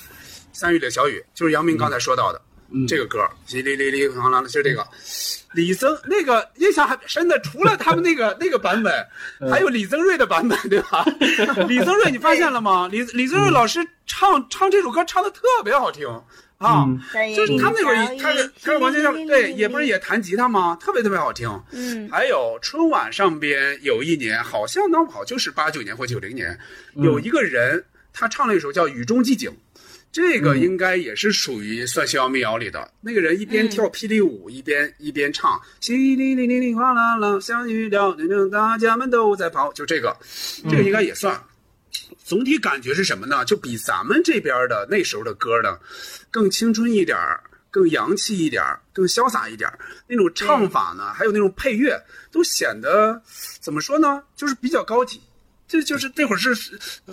三月里的小雨，就是杨明刚才说到的、这个歌，哩哩哩哩哗啦啦，就是这个。李增那个印象还深的，除了他们那个 那个版本，还有李增瑞的版本，对吧？李增瑞，你发现了吗？李李增瑞老师唱唱这首歌唱的特别好听啊，就是他那会儿他他王健像对，也不是也弹吉他吗？特别特别好听。嗯还有春晚上边有一年，好像闹不好就是八九年或九零年，有一个人他唱了一首叫《雨中寂静》。这个应该也是属于算逍遥民谣里的。那个人一边跳霹雳舞，一边一边唱，淅沥沥沥沥哗啦啦，下雨了，大家们都在跑，就这个，这个应该也算。总体感觉是什么呢？就比咱们这边的那时候的歌呢，更青春一点儿，更洋气一点儿，更潇洒一点儿。那种唱法呢，还有那种配乐，都显得怎么说呢？就是比较高级。这就是那会儿是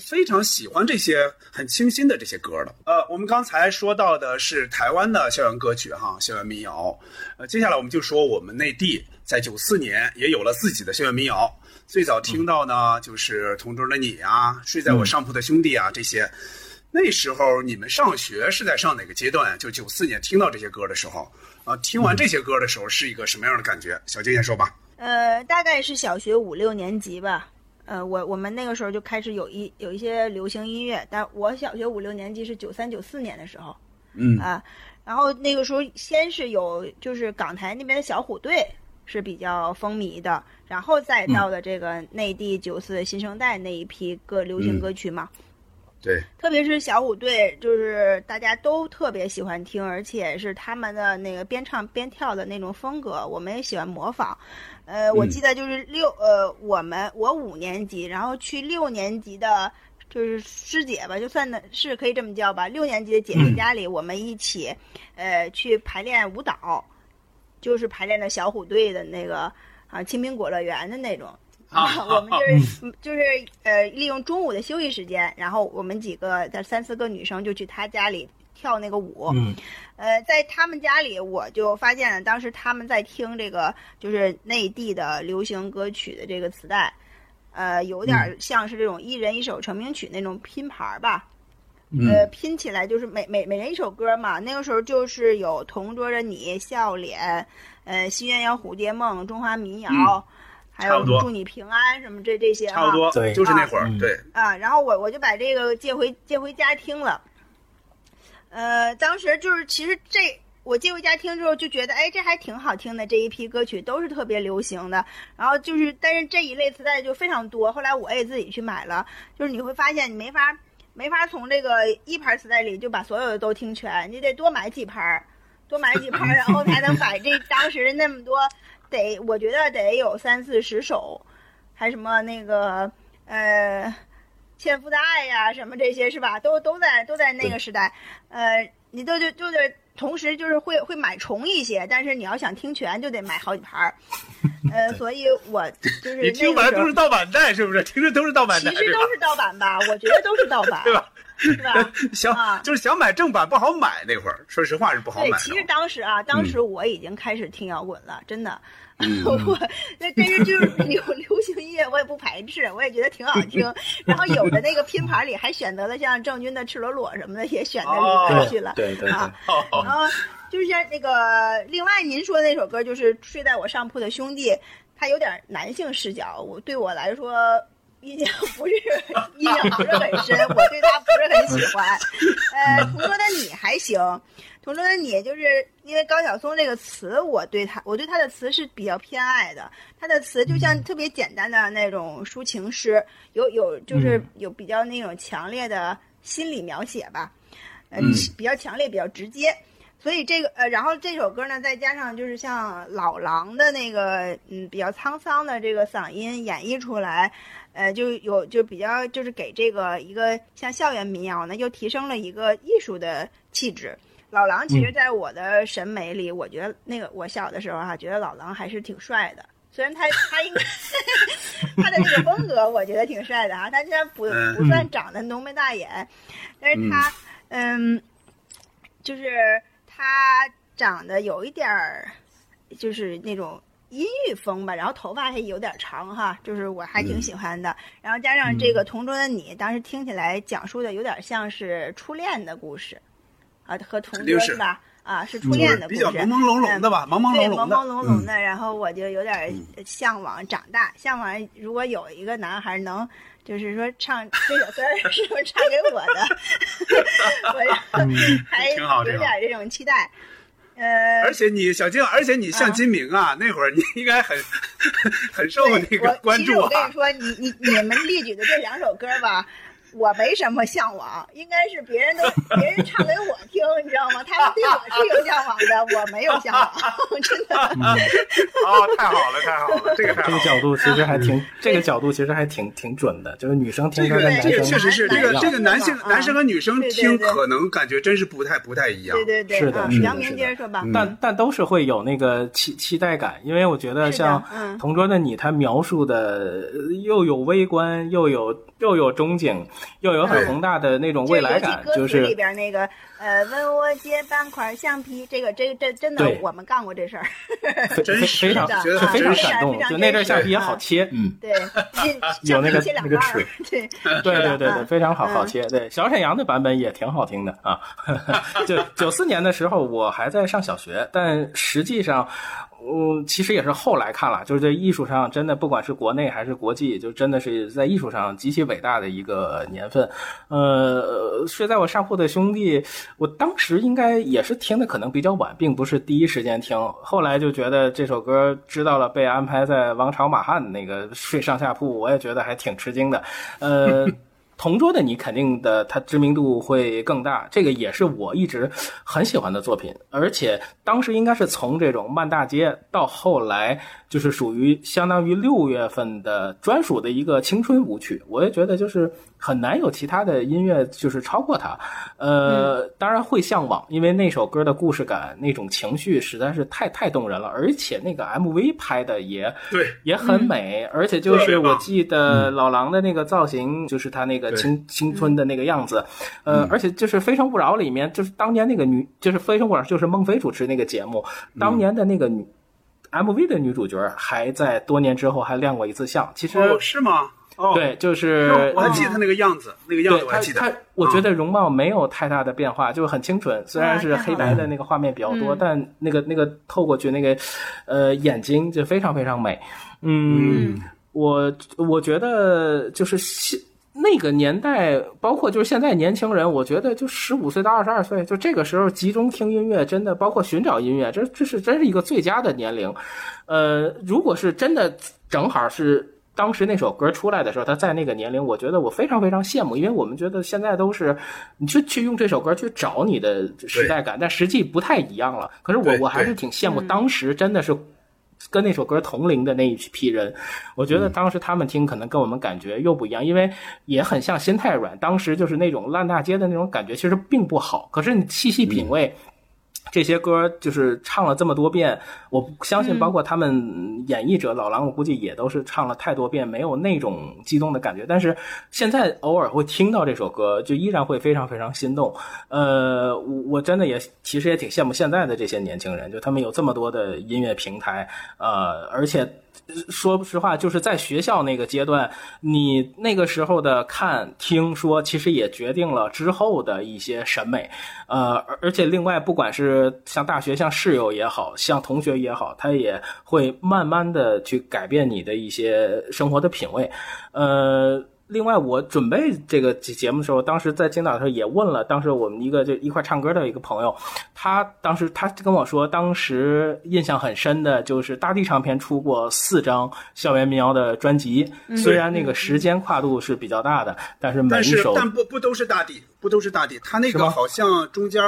非常喜欢这些很清新的这些歌的。呃，我们刚才说到的是台湾的校园歌曲哈，校园民谣。呃，接下来我们就说我们内地在九四年也有了自己的校园民谣。最早听到呢，就是《同桌的你》啊，《睡在我上铺的兄弟啊》这些。那时候你们上学是在上哪个阶段？就九四年听到这些歌的时候啊，听完这些歌的时候是一个什么样的感觉？小静先说吧。呃，大概是小学五六年级吧。呃，我我们那个时候就开始有一有一些流行音乐，但我小学五六年级是九三九四年的时候，嗯。啊，然后那个时候先是有就是港台那边的小虎队是比较风靡的，然后再到的这个内地九四新生代那一批歌流行歌曲嘛，对，特别是小虎队，就是大家都特别喜欢听，而且是他们的那个边唱边跳的那种风格，我们也喜欢模仿。呃，我记得就是六呃，我们我五年级，然后去六年级的，就是师姐吧，就算的是可以这么叫吧。六年级的姐姐家里，我们一起，呃，去排练舞蹈，就是排练的小虎队的那个啊，青苹果乐园的那种。啊 我们就是就是呃，利用中午的休息时间，然后我们几个在三四个女生就去她家里跳那个舞。嗯呃，在他们家里，我就发现了，当时他们在听这个就是内地的流行歌曲的这个磁带，呃，有点像是这种一人一首成名曲那种拼盘儿吧。呃，拼起来就是每每每人一首歌嘛。那个时候就是有《同桌的你》、笑脸，呃，《新鸳鸯蝴蝶梦》、中华民谣，还有祝你平安什么这这些啊。差不多，对就是那会儿嗯，对，啊，然后我我就把这个借回借回家听了。呃，当时就是其实这我借回家听之后就觉得，哎，这还挺好听的。这一批歌曲都是特别流行的，然后就是但是这一类磁带就非常多。后来我也自己去买了，就是你会发现你没法没法从这个一盘磁带里就把所有的都听全，你得多买几盘儿，多买几盘儿，然后才能把这 当时那么多得我觉得得有三四十首，还什么那个呃。纤夫的爱呀、什么这些是吧？都都在都在那个时代，呃，你都就就是同时就是会会买重一些，但是你要想听全就得买好几盘儿，呃，所以我就是你听完都是盗版带，是不是？听着都是盗版带，其实都是盗版吧，我觉得都是盗版，对吧？是吧？想啊就是想买正版不好买，那会儿说实话是不好对，买其实。当时啊，当时我已经开始听摇滚了，真的。嗯 我那但是就是流 流行音乐，我也不排斥，我也觉得挺好听。然后有的那个拼盘里还选择了像郑钧的《赤裸裸》什么的，也选在里边去了。对对对啊，哦然后就是像那个，另外您说的那首歌，就是《睡在我上铺的兄弟》，他有点男性视角，我对我来说印象不是印象不是很深，我对他不是很喜欢。呃，同桌的你还行，同桌的你就是因为高晓松这个词，我对他我对他的词是比较偏爱的，他的词就像特别简单的那种抒情诗，有有就是有比较那种强烈的心理描写吧，呃，嗯比较强烈，比较直接。所以这个呃，然后这首歌呢，再加上就是像老狼的那个嗯比较沧桑的这个嗓音演绎出来，呃，就有就比较就是给这个一个像校园民谣呢，又提升了一个艺术的气质。老狼其实在我的审美里，我觉得那个我小的时候哈、觉得老狼还是挺帅的。虽然他他应该 他的那个风格，我觉得挺帅的啊、他虽然不不算长得浓眉大眼，但是他嗯就是他长得有一点儿，就是那种阴郁风吧，然后头发还有点长哈，就是我还挺喜欢的。然后加上这个《同桌的你》，当时听起来讲述的有点像是初恋的故事，啊，和同桌是吧？啊，是初恋的故事，比较朦朦胧胧的吧，朦朦对，胧胧的。朦朦胧胧的，然后我就有点向往长大，向往如果有一个男孩能，就是说唱这首歌儿是不是唱给我的，我还有点这种期待。呃，而且你小静，而且你像金明啊，那会儿你应该很 很受那个关注其实我跟啊你。说，你你你们列举的这两首歌吧。我没什么向往，应该是别人都 别人唱给我听，你知道吗？他们对我是有向往的，我没有向往，真的。哦，太好了，太好了，这个太好了。这个角度其实还挺，这个角度其实还挺挺准的，就是女生听这个这歌跟男生个确实是这个这个男性男生男生和女生听可能感觉真是不太不太一样对。对对，是的啊杨明是的是的接着说吧。但但都是会有那个期期待感，因为我觉得像嗯《同桌的你》，他描述的呃又有微观，又有又有中景，又有很宏大的那种未来感，就是里边那个呃，问我借半块橡皮，这个这个这真的我们干过这事儿，真非常觉得非常感动，就那阵橡皮也好切，嗯，对，有那个那个齿，对对对对对，非常好好切，对，小沈阳的版本也挺好听的啊，就九四年的时候我还在上小学，但实际上。嗯，其实也是后来看了，就是在艺术上，真的不管是国内还是国际，就真的是在艺术上极其伟大的一个年份。呃，睡在我上铺的兄弟，我当时应该也是听的可能比较晚，并不是第一时间听。后来就觉得这首歌知道了，被安排在王朝马汉那个睡上下铺，我也觉得还挺吃惊的。呃。同桌的你肯定的，他知名度会更大。这个也是我一直很喜欢的作品，而且当时应该是从这种慢大街到后来，就是属于相当于六月份的专属的一个青春舞曲。我也觉得就是。很难有其他的音乐就是超过它，呃，当然会向往，因为那首歌的故事感、那种情绪实在是太太动人了，而且那个 MV 拍的也对，也很美，而且就是我记得老狼的那个造型，就是他那个青青春的那个样子，呃，而且就是《非诚勿扰》里面，就是当年那个女，就是《非诚勿扰》就是孟非主持那个节目，当年的那个女 MV 的女主角还在多年之后还亮过一次相，其实是吗？对，就是我还记得她那个样子，那个样子我还记得。她，我觉得容貌没有太大的变化，就是很清纯。虽然是黑白的那个画面比较多，但那个那个透过去那个，呃，眼睛就非常非常美。嗯，我我觉得就是现那个年代，包括就是现在年轻人，我觉得就十五岁到二十二岁，就这个时候集中听音乐，真的包括寻找音乐，这这是真是一个最佳的年龄。呃，如果是真的正好是。当时那首歌出来的时候，他在那个年龄，我觉得我非常非常羡慕，因为我们觉得现在都是你去去用这首歌去找你的时代感，但实际不太一样了。可是我我还是挺羡慕当时真的是跟那首歌同龄的那一批人，我觉得当时他们听可能跟我们感觉又不一样，因为也很像心太软，当时就是那种烂大街的那种感觉，其实并不好。可是你细细品味。这些歌就是唱了这么多遍，我相信包括他们演绎者老狼，我估计也都是唱了太多遍，没有那种激动的感觉。但是现在偶尔会听到这首歌，就依然会非常非常心动。呃，我我真的也其实也挺羡慕现在的这些年轻人，就他们有这么多的音乐平台，呃，而且。说实话，就是在学校那个阶段，你那个时候的看、听说，其实也决定了之后的一些审美。呃，而而且另外，不管是像大学、像室友也好像同学也好，他也会慢慢的去改变你的一些生活的品味。呃。另外，我准备这个节目的时候，当时在青岛的时候也问了，当时我们一个就一块唱歌的一个朋友，他当时他跟我说，当时印象很深的就是大地唱片出过四张校园民谣的专辑，虽然那个时间跨度是比较大的，但是每一首但不不都是大地。不都是大地？他那个好像中间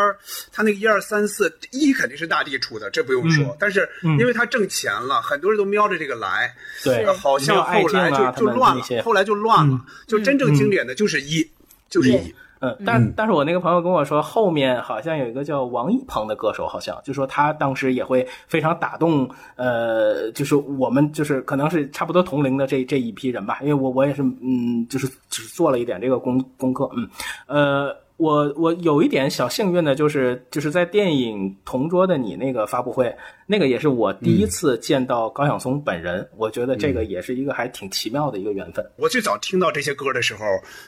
他那个一二三四一肯定是大地出的，这不用说。但是因为他挣钱了，很多人都瞄着这个来。对，好像后来就就乱了，后来就乱了。就真正经典的就是一，就是一。嗯，但但是我那个朋友跟我说，后面好像有一个叫王一鹏的歌手，好像就说他当时也会非常打动，呃，就是我们就是可能是差不多同龄的这这一批人吧，因为我我也是嗯，就是只做了一点这个功功课，嗯，呃，我我有一点小幸运的就是就是在电影《同桌的你》那个发布会，那个也是我第一次见到高晓松本人，我觉得这个也是一个还挺奇妙的一个缘分。我最早听到这些歌的时候，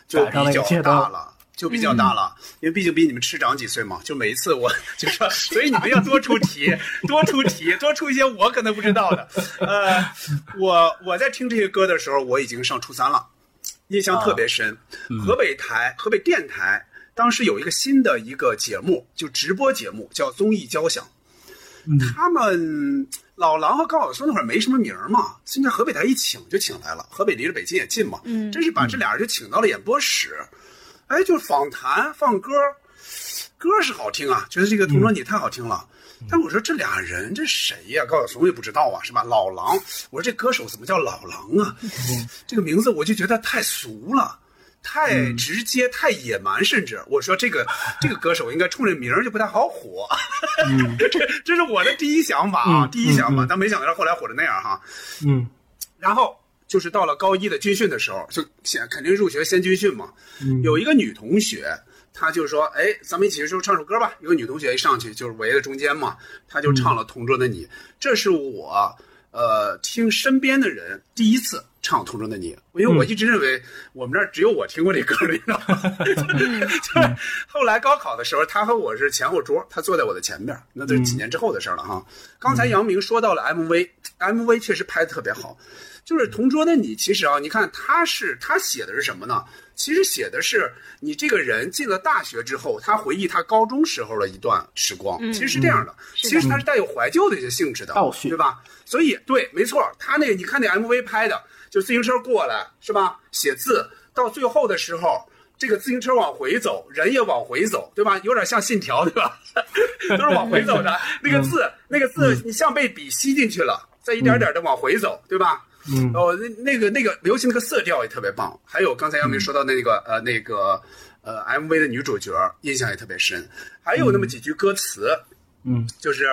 就比较大了。就比较大了，因为毕竟比你们吃长几岁嘛。就每一次我就说，所以你们要多出题，多出题，多出一些我可能不知道的。呃，我我在听这些歌的时候，我已经上初三了，印象特别深。河北台、河北电台当时有一个新的一个节目，就直播节目叫《综艺交响》。他们老狼和高晓松那会儿没什么名儿嘛，现在河北台一请就请来了。河北离着北京也近嘛，嗯，真是把这俩人就请到了演播室。哎，就是访谈放歌，歌是好听啊，觉得这个《同桌你》太好听了。但我说这俩人这谁呀？高晓松也不知道啊，是吧？老狼，我说这歌手怎么叫老狼啊？这个名字我就觉得太俗了，太直接，太野蛮，甚至我说这个 这个歌手应该冲这名儿就不太好火。这这是我的第一想法啊，第一想法。但没想到后来火成那样哈。嗯，然后。就是到了高一的军训的时候，就先肯定入学先军训嘛。有一个女同学，她就说：“哎，咱们一起就唱首歌吧。”有个女同学一上去就是围在中间嘛，她就唱了《同桌的你》，这是我呃听身边的人第一次唱《同桌的你》，因为我一直认为我们这儿只有我听过这歌儿，你知道吗？就是后来高考的时候，他和我是前后桌，他坐在我的前边儿，那都是几年之后的事儿了哈。刚才杨明说到了 MV，MV 确实拍的特别好。就是同桌的你，其实啊，你看他是他写的是什么呢？其实写的是你这个人进了大学之后，他回忆他高中时候的一段时光，其实是这样的。是其实他是带有怀旧的一些性质的，倒叙对吧？所以对，没错，他那个你看那 MV 拍的，就自行车过来是吧？写字到最后的时候。这个自行车往回走，人也往回走，对吧？有点像信条，对吧？都是往回走的。那个字，那个字，你像被笔吸进去了，再一点点的往回走，对吧？嗯哦，那那个那个，尤其那个色调也特别棒。还有刚才杨明说到那个、呃那个呃 MV 的女主角，印象也特别深。还有那么几句歌词，嗯，就是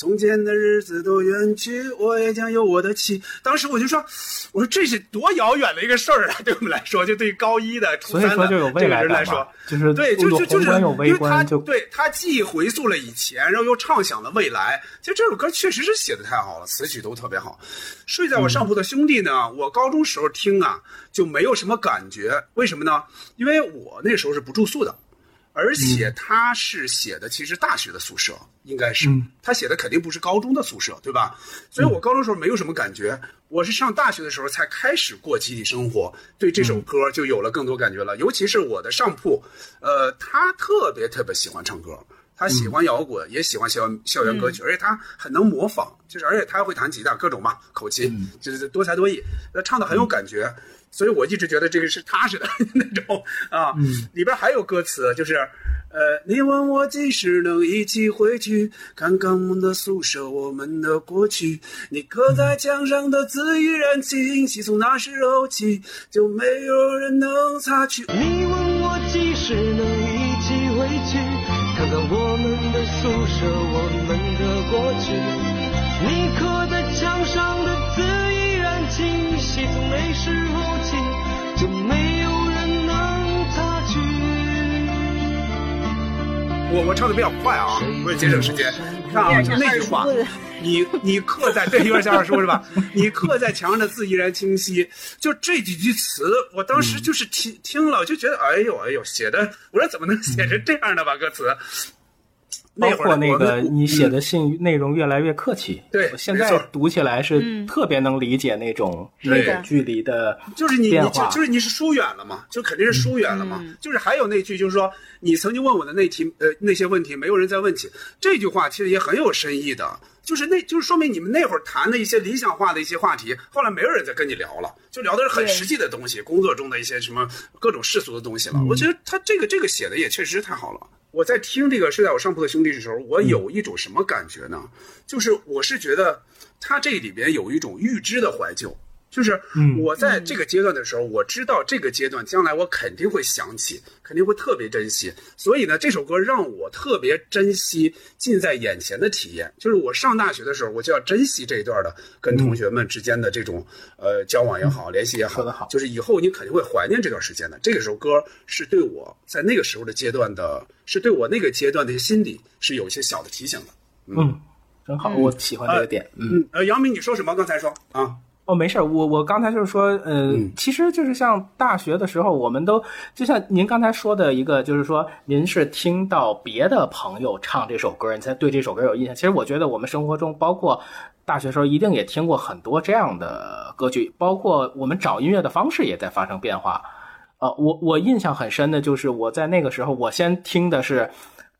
从前的日子都远去，我也将有我的妻。当时我就说，我说这是多遥远的一个事儿啊！对我们来说，就对于高一的、初三的这个人来说，，就是对，就就就是因为他对他既回溯了以前，然后又畅想了未来。其实这首歌确实是写的太好了，词曲都特别好。睡在我上铺的兄弟呢，我高中时候听啊就没有什么感觉，为什么呢？因为我那时候是不住宿的。而且他是写的，其实大学的宿舍应该是，嗯。他写的肯定不是高中的宿舍，对吧？所以我高中时候没有什么感觉，我是上大学的时候才开始过集体生活，对这首歌就有了更多感觉了。尤其是我的上铺，呃，他特别特别喜欢唱歌，他喜欢摇滚，也喜欢校园校园歌曲，而且他很能模仿，就是而且他会弹吉他，各种嘛，口琴，就是多才多艺，那唱的很有感觉。所以我一直觉得这个是踏实的 那种啊。里边还有歌词，就是呃，你问我几时能一起回去看看我们的宿舍，我们的过去。你刻在墙上的字依然清晰，从那时候起就没有人能擦去。你问我几时能一起回去，看看我们的宿舍，我们的过去。你刻在清晰，从那时候起就没有人能擦去。我我唱的比较快啊，为了节省时间。你看啊，就那句话，你你刻在对，有点像二叔是吧？你刻在墙上的字依然清晰，就这几句词，我当时就是听听了，我就觉得哎呦哎呦，写的，我说怎么能写成这样的吧？歌词。包那会那个你写的信内容越来越客气，对现在读起来是嗯特别能理解那种那种距离的就是你，你就就是你是疏远了嘛，就肯定是疏远了嘛。嗯就是还有那句，就是说你曾经问我的那题，呃，那些问题没有人再问起。这句话其实也很有深意的，就是那就是说明你们那会儿谈的一些理想化的一些话题，后来没有人再跟你聊了，就聊的是很实际的东西，工作中的一些什么各种世俗的东西了。嗯我觉得他这个这个写的也确实太好了。我在听这个《睡在我上铺的兄弟》的时候，我有一种什么感觉呢？就是我是觉得他这里边有一种预知的怀旧，就是嗯我在这个阶段的时候，我知道这个阶段将来我肯定会想起，肯定会特别珍惜。所以呢，这首歌让我特别珍惜近在眼前的体验。就是我上大学的时候，我就要珍惜这一段的跟同学们之间的这种呃交往也好，联系也好好，就是以后你肯定会怀念这段时间的。这个首歌是对我在那个时候的阶段的，是对我那个阶段的心理是有一些小的提醒的。嗯，真好，我喜欢这个点，嗯。嗯，呃，杨明，你说什么？刚才说啊，哦，没事儿，我我刚才就是说，呃，嗯其实就是像大学的时候，我们都就像您刚才说的一个，就是说您是听到别的朋友唱这首歌，你才对这首歌有印象。其实我觉得我们生活中，包括大学时候，一定也听过很多这样的歌曲，包括我们找音乐的方式也在发生变化。呃，我我印象很深的就是我在那个时候，我先听的是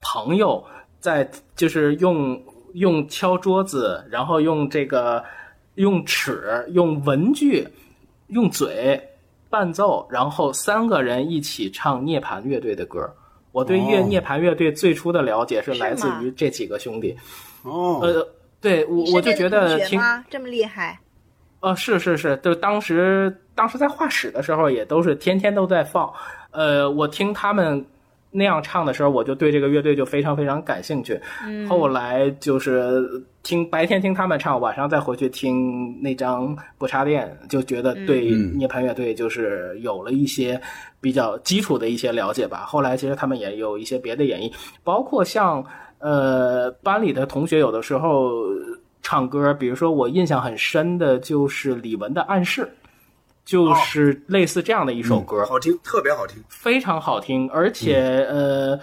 朋友在就是用用敲桌子，然后用这个用尺、用文具、用嘴伴奏，然后三个人一起唱涅槃乐队的歌。我对乐哦涅槃乐队最初的了解是是来自于这几个兄弟。哦，呃，对我我就觉得听这么厉害，呃，是是是，就当时当时在画室的时候，也都是天天都在放。呃，我听他们那样唱的时候，我就对这个乐队就非常非常感兴趣。嗯后来就是听白天听他们唱，晚上再回去听那张不插电，就觉得对嗯涅槃乐队就是有了一些比较基础的一些了解吧。后来其实他们也有一些别的演绎，包括像呃班里的同学有的时候唱歌，比如说我印象很深的就是李玟的《暗示》。就是类似这样的一首歌，好听，特别好听。非常好听，而且、呃，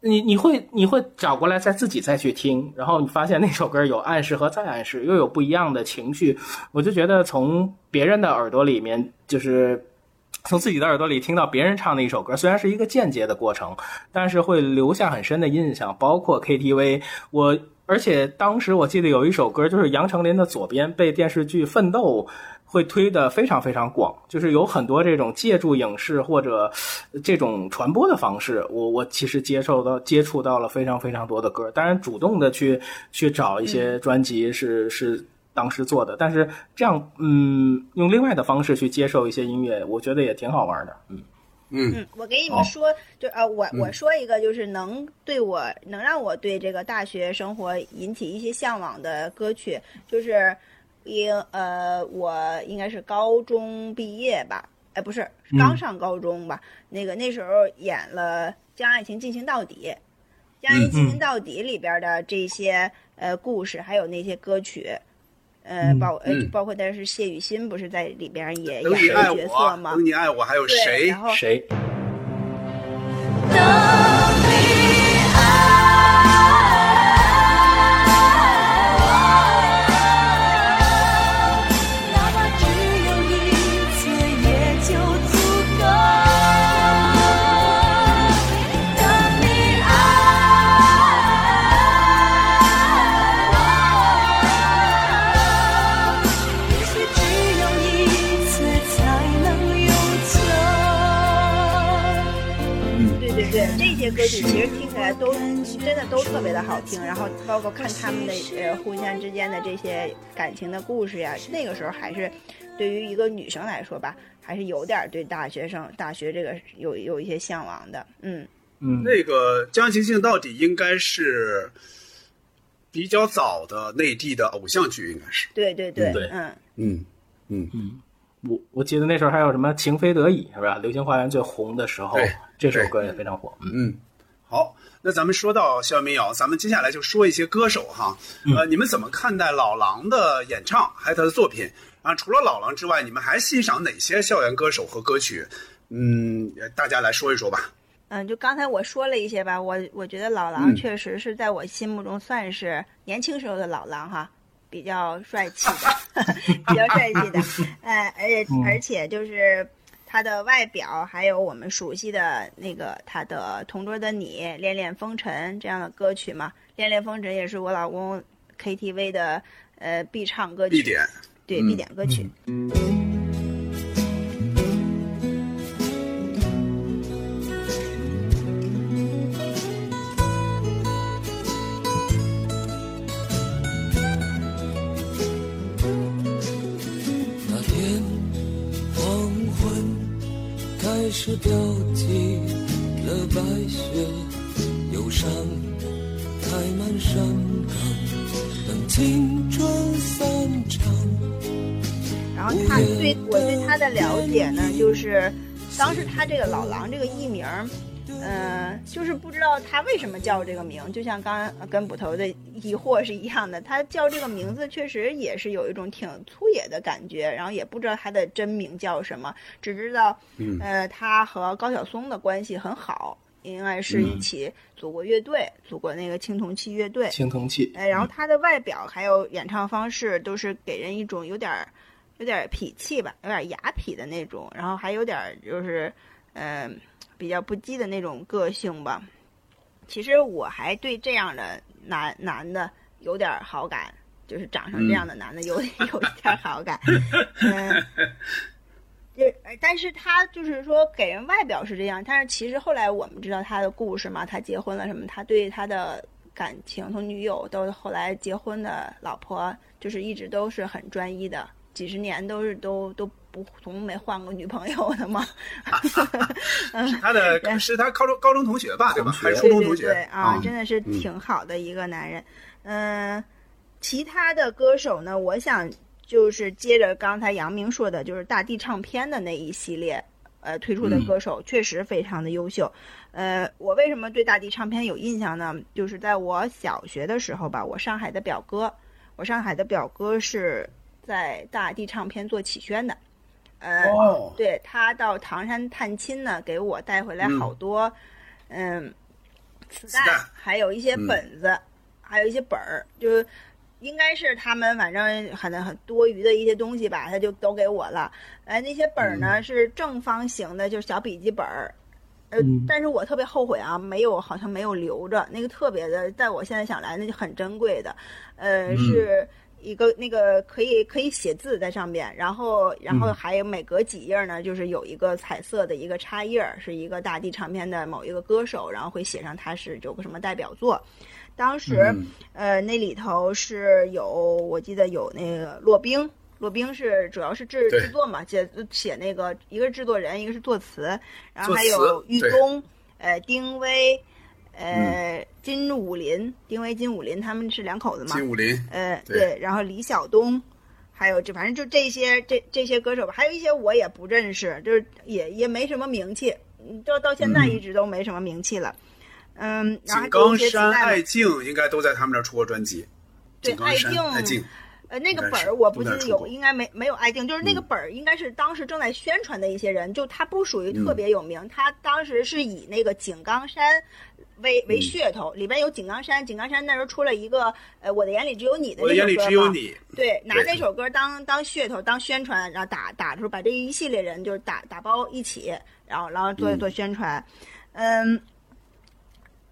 你你会你会找过来再自己再去听，然后你发现那首歌有暗示和再暗示，又有不一样的情绪，我就觉得从别人的耳朵里面，就是从自己的耳朵里听到别人唱的一首歌，虽然是一个间接的过程，但是会留下很深的印象，包括 KTV，我。而且当时我记得有一首歌，就是杨丞琳的《左边》，被电视剧《奋斗》会推的非常非常广，就是有很多这种借助影视或者这种传播的方式，我我其实接受到接触到了非常非常多的歌，当然主动的去去找一些专辑是、是当时做的，但是这样嗯用另外的方式去接受一些音乐，我觉得也挺好玩的，嗯。嗯。嗯，我给你们说，就啊，我我嗯说一个，就是能对我能让我对这个大学生活引起一些向往的歌曲，就是应呃，我应该是高中毕业吧，哎，不是刚上高中吧，那个那时候演了《将爱情进行到底》，《将爱情进行到底》里边的这些呃故事，还有那些歌曲。呃，包呃嗯包括但是谢雨欣不是在里边也等你爱演了角色我，吗？等你爱我，还有对，谁然？后谁？哪其实听起来都真的都特别的好听，然后包括看他们的呃互相之间的这些感情的故事呀，那个时候还是对于一个女生来说吧，还是有点对大学生大学这个有有一些向往的，嗯，嗯，那个《将情性到底》应该是比较早的内地的偶像剧，应该是。对对对，对。嗯，嗯嗯，我我记得那时候还有什么情非得已是吧？流星花园最红的时候，这首歌也非常火。嗯。嗯，好，那咱们说到校园民谣，咱们接下来就说一些歌手哈。呃，你们怎么看待老狼的演唱，还有他的作品？啊，除了老狼之外，你们还欣赏哪些校园歌手和歌曲？嗯，大家来说一说吧。嗯，就刚才我说了一些吧，我我觉得老嗯狼确实是在我心目中算是年轻时候的老狼哈，比较帅气的，比较帅气的，呃，而且而且就是他的外表，还有我们熟悉的那个他的《同桌的你》《恋恋风尘》这样的歌曲嘛，《恋恋风尘》也是我老公 KTV 的呃必唱歌曲，必点，对嗯。必点歌曲。那开始飘起了白雪，忧伤开满山岗，等青春散场。然后他对我对他的了解呢，就是当时他这个老狼这个艺名儿，嗯、就是不知道他为什么叫这个名，就像刚刚跟捕头的疑惑是一样的，他叫这个名字确实也是有一种挺粗野的感觉，然后也不知道他的真名叫什么，只知道，呃，他和高晓松的关系很好，应该是一起组过乐队，组过那个青铜器乐队，青铜器，哎，然后他的外表还有演唱方式都是给人一种有点儿、有点儿痞气吧，有点儿雅痞的那种，然后还有点儿就是，嗯、比较不羁的那种个性吧。其实我还对这样的男男的有点儿好感，就是长成这样的男的有、有一点儿好感，嗯。就，呃但是他就是说给人外表是这样，但是其实后来我们知道他的故事嘛，他结婚了什么，他对他的感情从女友到后来结婚的老婆，就是一直都是很专一的，几十年都是都都不从没换过女朋友的吗？是他的，是他高中高中同学吧，对吧？还是初中同学对对啊，真的是嗯挺好的一个男人。嗯、其他的歌手呢，我想就是接着刚才杨明说的，就是大地唱片的那一系列。呃，推出的嗯歌手确实非常的优秀。呃，我为什么对大地唱片有印象呢？就是在我小学的时候吧，我上海的表哥，我上海的表哥是在大地唱片做企宣的。呃，哦，对他到唐山探亲呢，给我带回来好多，嗯，磁带磁带，还有一些嗯。本子，还有一些本儿，就是应该是他们反正很很多余的一些东西吧，他就都给我了。哎，那些本儿嗯。呢、是正方形的，就是小笔记本儿。呃，嗯。但是我特别后悔啊，没有好像没有留着那个特别的，在我现在想来那就很珍贵的，呃，嗯。是一个那个可以可以写字在上面，然后然后嗯还有每隔几页呢，就是有一个彩色的一个插页儿，是一个大地唱片的某一个歌手，然后会写上他是有个什么代表作。当时、嗯呃那里头是有我记得有那个骆冰。骆冰是主要是制制作嘛，写写那个一个是制作人，一个是作词，然后还有玉东，呃丁薇，嗯呃金武林，丁薇金武林他们是两口子嘛，金武林，呃，对。对，然后李晓东，还有这反正就这些这这些歌手吧，还有一些我也不认识，就是也也没什么名气，嗯到到现在嗯一直都没什么名气了。嗯，然后还井冈给我一些磁山、爱静应该都在他们那儿出过专辑。对爱静，呃，那个本儿我不记得有，应该没没有爱定，就是那个嗯。本儿应该是当时正在宣传的一些人，就他不属于嗯。特别有名，他当时是以那个井冈山为为嗯。噱头，里边有井冈山，井冈山那时候出了一个呃我的眼里只有你的我的眼里那首歌嘛只有你。对，拿那首歌当当噱头、当宣传，然后打打出把这一系列人就是打打包一起，然后然后做嗯。做宣传，嗯。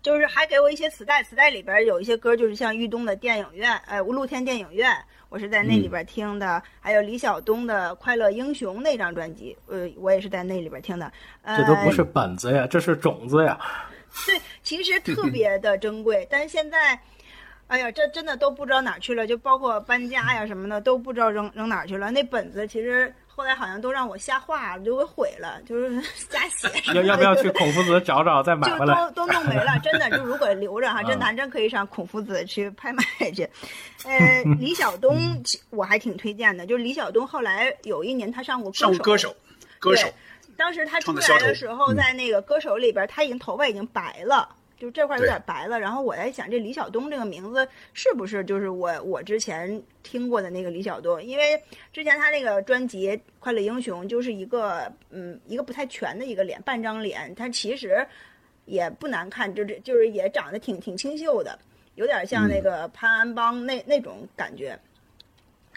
就是还给我一些磁带，磁带里边有一些歌，就是像豫东的电影院，呃，露天电影院，我是在那里边听的，还有李晓东的《快乐英雄》那张专辑，呃，我也是在那里边听的。呃、这都不是本子呀，这是种子呀。对，其实特别的珍贵，但是现在，哎呀，这真的都不知道哪儿去了，就包括搬家呀什么的，都不知道扔扔哪儿去了。那本子其实后来好像都让我瞎画，就给毁了，就是 瞎写。要要不要去孔夫子找找再买就回来？都都弄没了，真的。就如果 留着哈，真的啊还真可以上孔夫子去拍卖去。呃，李晓东其我还挺推荐的，就是李晓东后来有一年他上过上过歌手，歌手对，当时他出来的时候，嗯在那个歌手里边，他已经头发已经白了。就这块有对。点白了，然后我在想，这李晓东这个名字是不是就是我我之前听过的那个李晓东？因为之前他那个专辑《快乐英雄》就是一个嗯一个不太全的一个脸，半张脸，他其实也不难看，就是就是也长得挺挺清秀的，有点像那个潘安邦那那种感觉。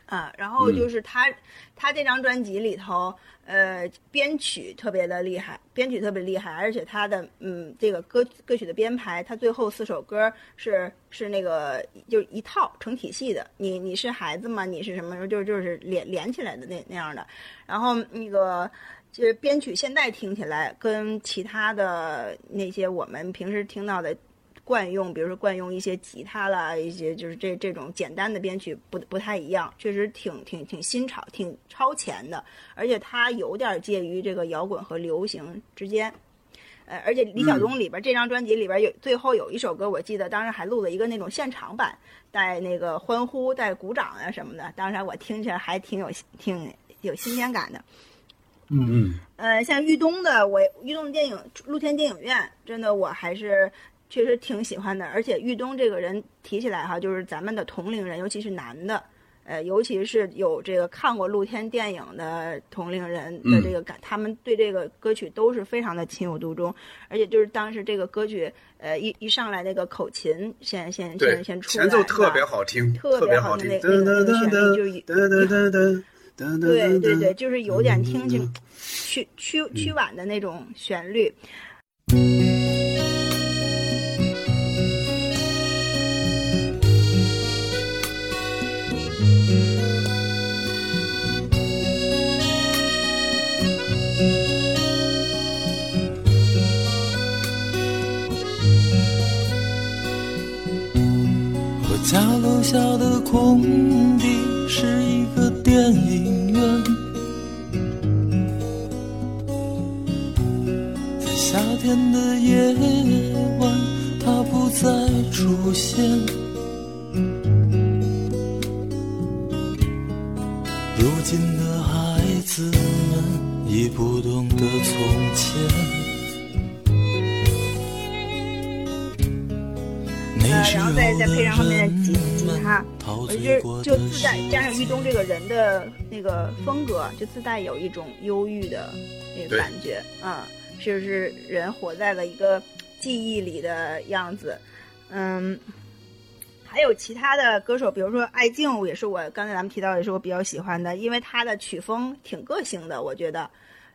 啊，然后就是他，他这张专辑里头，呃，编曲特别的厉害，编曲特别厉害，而且他的嗯，这个歌歌曲的编排，他最后四首歌是是那个就一套成体系的。你你是孩子吗？你是什么时候？就就是连连起来的那那样的。然后那个就是编曲，现在听起来跟其他的那些我们平时听到的。惯用，比如说惯用一些吉他啦，一些就是这这种简单的编曲不不太一样，确实挺挺挺新潮、挺超前的，而且它有点介于这个摇滚和流行之间。呃，而且李晓东里边、这张专辑里边有最后有一首歌，我记得当时还录了一个那种现场版，带那个欢呼、带鼓掌啊什么的，当时我听起来还挺有挺有新鲜感的。嗯，呃，像豫东的我豫东的电影露天电影院，真的我还是确实挺喜欢的。而且玉东这个人提起来哈，就是咱们的同龄人，尤其是男的，呃，尤其是有这个看过露天电影的同龄人的这个感，他们对这个歌曲都是非常的情有独钟。而且就是当时这个歌曲，呃，一一上来那个口琴先先先，先出来，前奏特别好听，特别好听，那那个那个旋律就是噔噔噔噔噔噔对对对，噔，就是有点听清嗯曲曲曲婉的那种旋律。我工地是一个电影院在夏天的夜晚他不再出现。如今的孩子们已不懂得从前。然后再再配上后面的吉吉他，我觉得就自带加上玉东这个人的那个风格，就自带有一种忧郁的那个感觉，嗯，就是人活在了一个记忆里的样子，嗯，还有其他的歌手，比如说艾静，也是我刚才咱们提到，也是我比较喜欢的，因为他的曲风挺个性的，我觉得，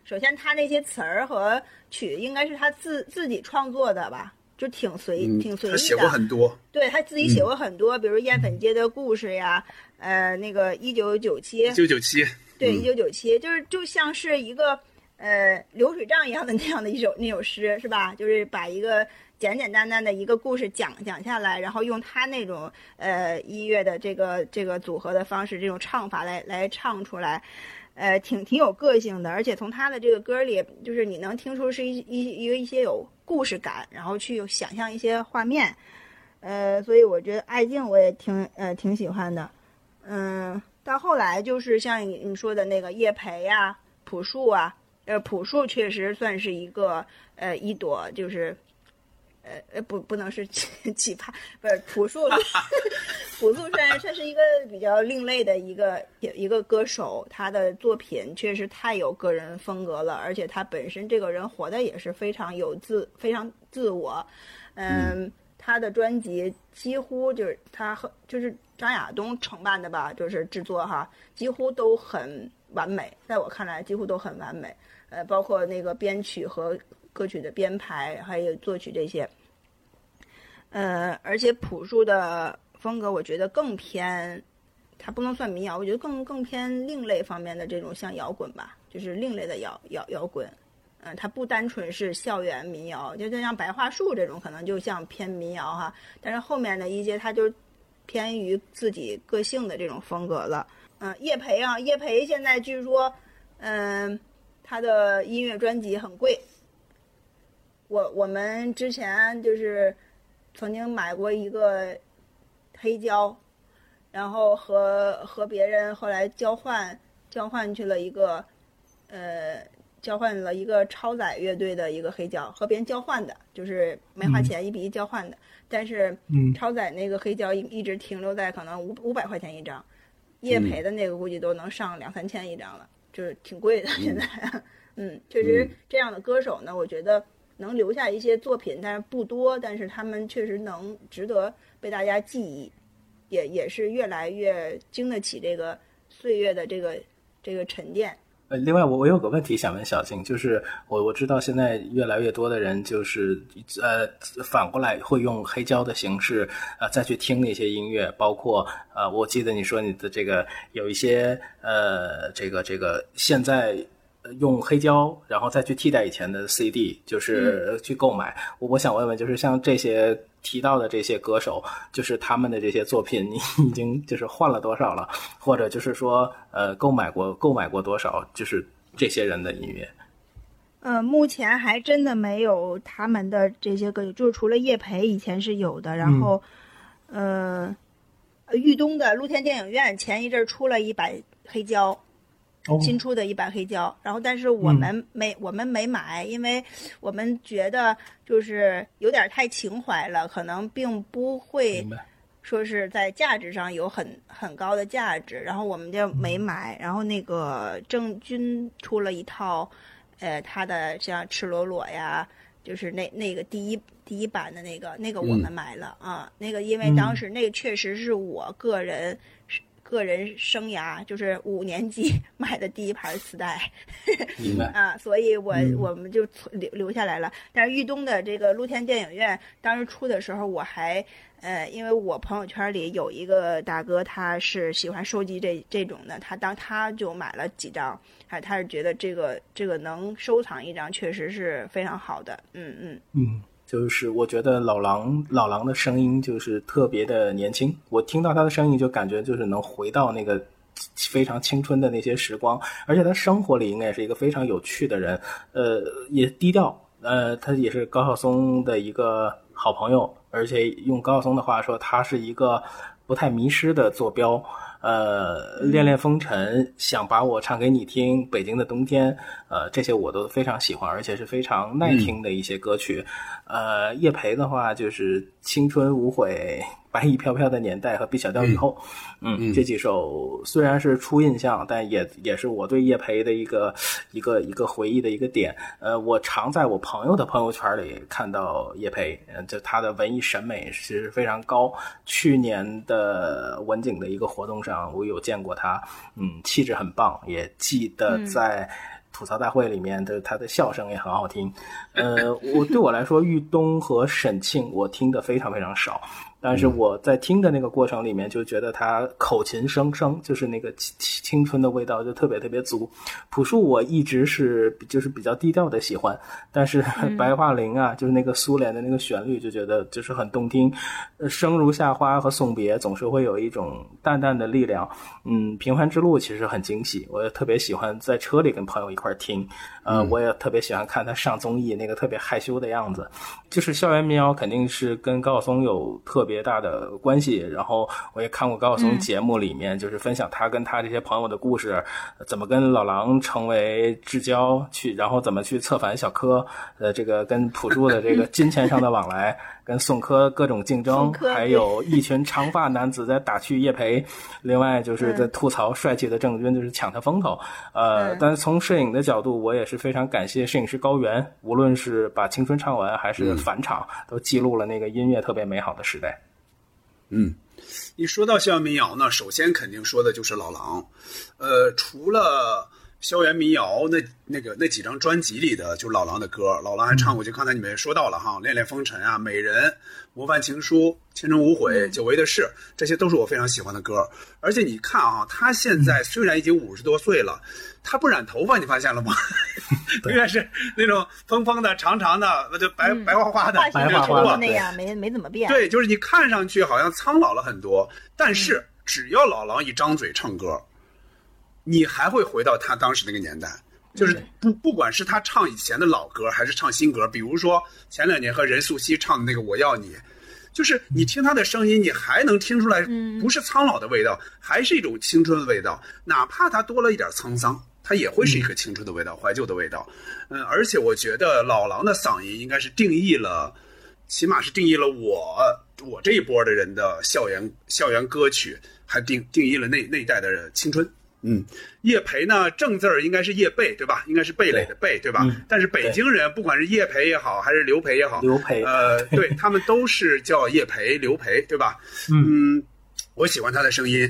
首先他那些词儿和曲应该是他自自己创作的吧。就挺随挺随意的，他写过很多，对他自己写过很多，比如《艳粉街的故事》呀，呃，那个一九九七，一九九七，对，一九九七，就是就像是一个呃流水账一样的 那样的一首那首诗，是吧？就是把一个简简单单的一个故事讲讲下来，然后用他那种呃音乐的这个这个组合的方式，这种唱法来来唱出来。呃，挺挺有个性的，而且从他的这个歌里，就是你能听出是一一一个一些有故事感，然后去想象一些画面，呃，所以我觉得爱静我也挺呃挺喜欢的，嗯，到后来就是像你你说的那个叶培呀、朴树啊，呃，朴树确实算是一个呃一朵就是。呃呃不不能是 奇葩，不是朴树，朴树虽然他是一个比较另类的一个一个歌手，他的作品确实太有个人风格了，而且他本身这个人活的也是非常有自非常自我，嗯，他的专辑几乎就是他和就是张亚东承办的吧，就是制作哈，几乎都很完美，在我看来几乎都很完美，呃，包括那个编曲和。歌曲的编排还有作曲这些，呃，而且朴树的风格，我觉得更偏，他不能算民谣，我觉得更更偏另类方面的这种像摇滚吧，就是另类的摇摇摇滚，嗯，它不单纯是校园民谣，就就像白桦树这种，可能就像偏民谣哈，但是后面的一些，他就偏于自己个性的这种风格了，嗯，叶培啊，叶培现在据说，嗯，他的音乐专辑很贵。我我们之前就是曾经买过一个黑胶，然后和和别人后来交换交换去了一个呃交换了一个超载乐队的一个黑胶，和别人交换的，就是没花钱一比一交换的。但是超载那个黑胶一一直停留在可能五五百块钱一张，叶培的那个估计都能上两三千一张了，就是挺贵的现在。嗯，确实这样的歌手呢，我觉得。能留下一些作品，但是不多，但是他们确实能值得被大家记忆，也也是越来越经得起这个岁月的这个这个沉淀。呃，另外我我有个问题想问小静，就是我我知道现在越来越多的人就是呃反过来会用黑胶的形式呃再去听那些音乐，包括呃我记得你说你的这个有一些呃这个这个现在。用黑胶，然后再去替代以前的 CD，就是去购买。我我想问问，就是像这些提到的这些歌手，就是他们的这些作品，你已经就是换了多少了？或者就是说，呃，购买过购买过多少？就是这些人的音乐？呃，目前还真的没有他们的这些歌，就是除了叶培以前是有的，然后，呃，豫东的露天电影院前一阵出了一版黑胶。新出的一版黑胶，然后但是我们没我们没买，因为我们觉得就是有点太情怀了，可能并不会说是在价值上有很很高的价值，然后我们就没买。然后那个郑钧出了一套，呃，他的像赤裸裸呀，就是那那个第一第一版的那个那个我们买了啊，那个因为当时那确实是我个人。个人生涯就是五年级 买的第一盘磁带，明白啊，所以我我们就留留下来了。但是豫东的这个露天电影院当时出的时候，我还呃，因为我朋友圈里有一个大哥，他是喜欢收集这这种的，他当他就买了几张，还他是觉得这个这个能收藏一张，确实是非常好的。嗯嗯嗯。就是我觉得老狼老狼的声音就是特别的年轻，我听到他的声音就感觉就是能回到那个非常青春的那些时光，而且他生活里应该也是一个非常有趣的人，呃，也低调，呃，他也是高晓松的一个好朋友，而且用高晓松的话说，他是一个不太迷失的坐标。呃，恋恋风尘，想把我唱给你听，北京的冬天，呃，这些我都非常喜欢，而且是非常耐听的一些歌曲。呃，叶培的话就是青春无悔。白衣飘飘的年代和毕小调以后，嗯，这几首虽然是初印象，但也也是我对叶培的一个一个一个回忆的一个点。呃，我常在我朋友的朋友圈里看到叶培，嗯，就他的文艺审美是非常高。去年的文景的一个活动上，我有见过他，嗯，气质很棒，也记得在吐槽大会里面的他的笑声也很好听。呃，我对我来说，玉东和沈庆我听的非常非常少。但是我在听的那个过程里面，就觉得他口琴声声，就是那个青青春的味道就特别特别足。朴树我一直是就是比较低调的喜欢，但是白桦林啊，就是那个苏联的那个旋律，就觉得就是很动听。生如夏花和送别总是会有一种淡淡的力量。嗯，平凡之路其实很惊喜，我也特别喜欢在车里跟朋友一块听。呃，我也特别喜欢看他上综艺那个特别害羞的样子。就是校园民谣肯定是跟高晓松有特别。别大的关系，然后我也看过高晓松节目里面，就是分享他跟他这些朋友的故事，怎么跟老狼成为至交，去然后怎么去策反小柯，呃，这个跟朴树的这个金钱上的往来，跟宋柯各种竞争，还有一群长发男子在打趣叶培，另外就是在吐槽帅气的郑钧，就是抢他风头。呃，但是从摄影的角度，我也是非常感谢摄影师高原，无论是把青春唱完，还是返场，都记录了那个音乐特别美好的时代。嗯，一说到校园民谣呢，首先肯定说的就是老狼。呃，除了校园民谣那那个那几张专辑里的，就老狼的歌，老狼还唱过，就刚才你们也说到了哈，《恋恋风尘》啊，《美人》、《模范情书》、《青春无悔》、《久违的事》，这些都是我非常喜欢的歌。而且你看啊，他现在虽然已经五十多岁了。他不染头发，你发现了吗？永远是那种蓬蓬的、长长的，就白白花花的，白花花的那样，没没怎么变。对，就是你看上去好像苍老了很多，但是只要老狼一张嘴唱歌，你还会回到他当时那个年代。就是不不管是他唱以前的老歌，还是唱新歌，比如说前两年和任素汐唱的那个《我要你》，就是你听他的声音，你还能听出来，不是苍老的味道，还是一种青春的味道，哪怕他多了一点沧桑。它也会是一个青春的味道，怀旧的味道，嗯，而且我觉得老狼的嗓音应该是定义了，起码是定义了我我这一波的人的校园校园歌曲，还定定义了那那一代的青春。嗯，叶培呢，正字儿应该是叶蓓，对吧？应该是蓓蕾的蓓，对吧？但是北京人不管是叶培也好，还是刘培也好，刘培，呃，对他们都是叫叶培、刘培，对吧？嗯，我喜欢他的声音，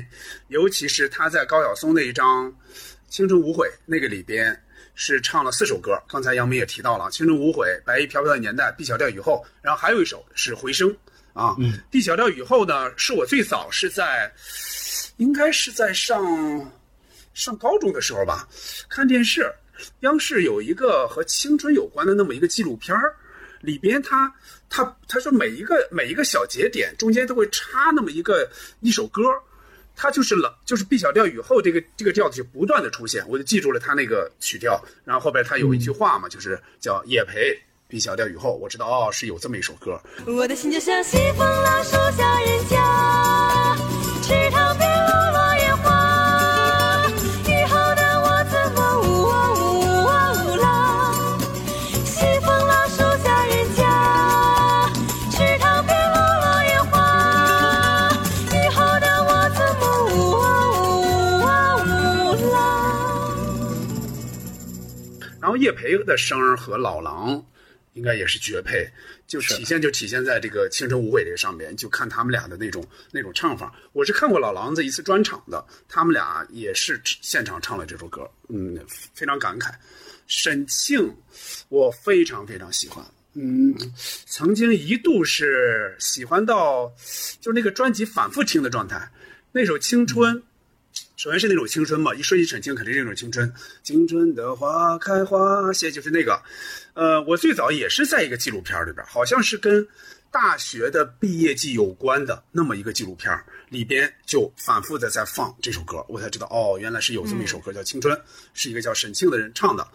尤其是他在高晓松那一张。青春无悔那个里边是唱了四首歌，刚才杨明也提到了青春无悔、白衣飘飘的年代、B 小调雨后，然后还有一首是回声啊。嗯，B 小调雨后呢，是我最早是在，应该是在上上高中的时候吧，看电视，央视有一个和青春有关的那么一个纪录片儿，里边他他他说每一个每一个小节点中间都会插那么一个一首歌。它就是冷，就是 B 小调雨后这个这个调子就不断的出现，我就记住了它那个曲调。然后后边它有一句话嘛，就是叫叶培 B 小调雨后，我知道哦，是有这么一首歌。我的心就像西风老树下人家，池塘边。叶培的声儿和老狼应该也是绝配，就体现就体现在这个青春无悔这个上面，就看他们俩的那种那种唱法。我是看过老狼子一次专场的，他们俩也是现场唱了这首歌，嗯，非常感慨。沈庆，我非常非常喜欢，嗯，曾经一度是喜欢到就是那个专辑反复听的状态，那首《青春》。首先是那种青春嘛，一说起沈清，肯定是那种青春。青春的花开花谢，就是那个。呃，我最早也是在一个纪录片里边，好像是跟大学的毕业季有关的那么一个纪录片里边，就反复的在放这首歌，我才知道哦，原来是有这么一首歌叫《青春》，是一个叫沈庆的人唱的。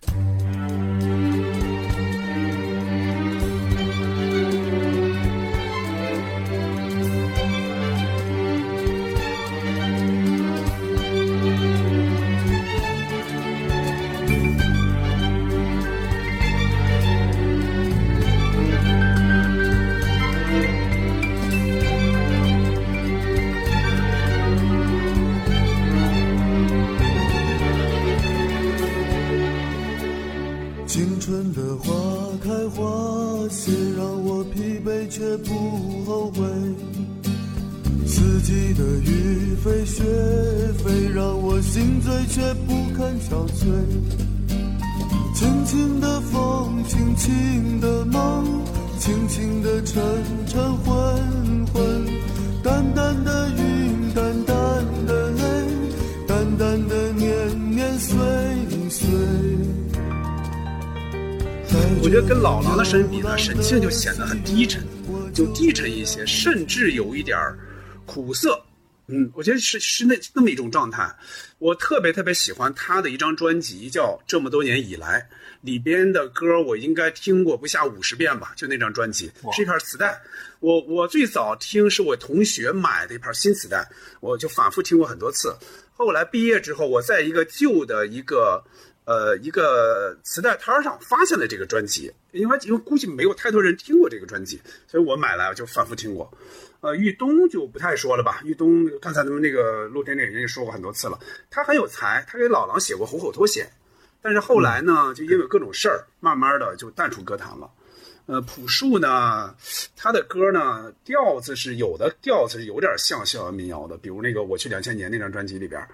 呢，沈庆就显得很低沉，就低沉一些，甚至有一点儿苦涩。嗯，我觉得是是那那么一种状态。我特别特别喜欢他的一张专辑，叫《这么多年以来》，里边的歌我应该听过不下五十遍吧，就那张专辑是一盘磁带。我我最早听是我同学买的一盘新磁带，我就反复听过很多次。后来毕业之后，我在一个旧的一个。呃，一个磁带摊上发现了这个专辑，因为因为估计没有太多人听过这个专辑，所以我买来就反复听过。呃，玉东就不太说了吧，玉东刚才咱们那个露天电影也说过很多次了，他很有才，他给老狼写过《虎口脱险》，但是后来呢，就因为各种事儿，慢慢的就淡出歌坛了。呃，朴树呢，他的歌呢调子是有的，调子是有点像校园民谣的，比如那个《我去两千年》那张专辑里边，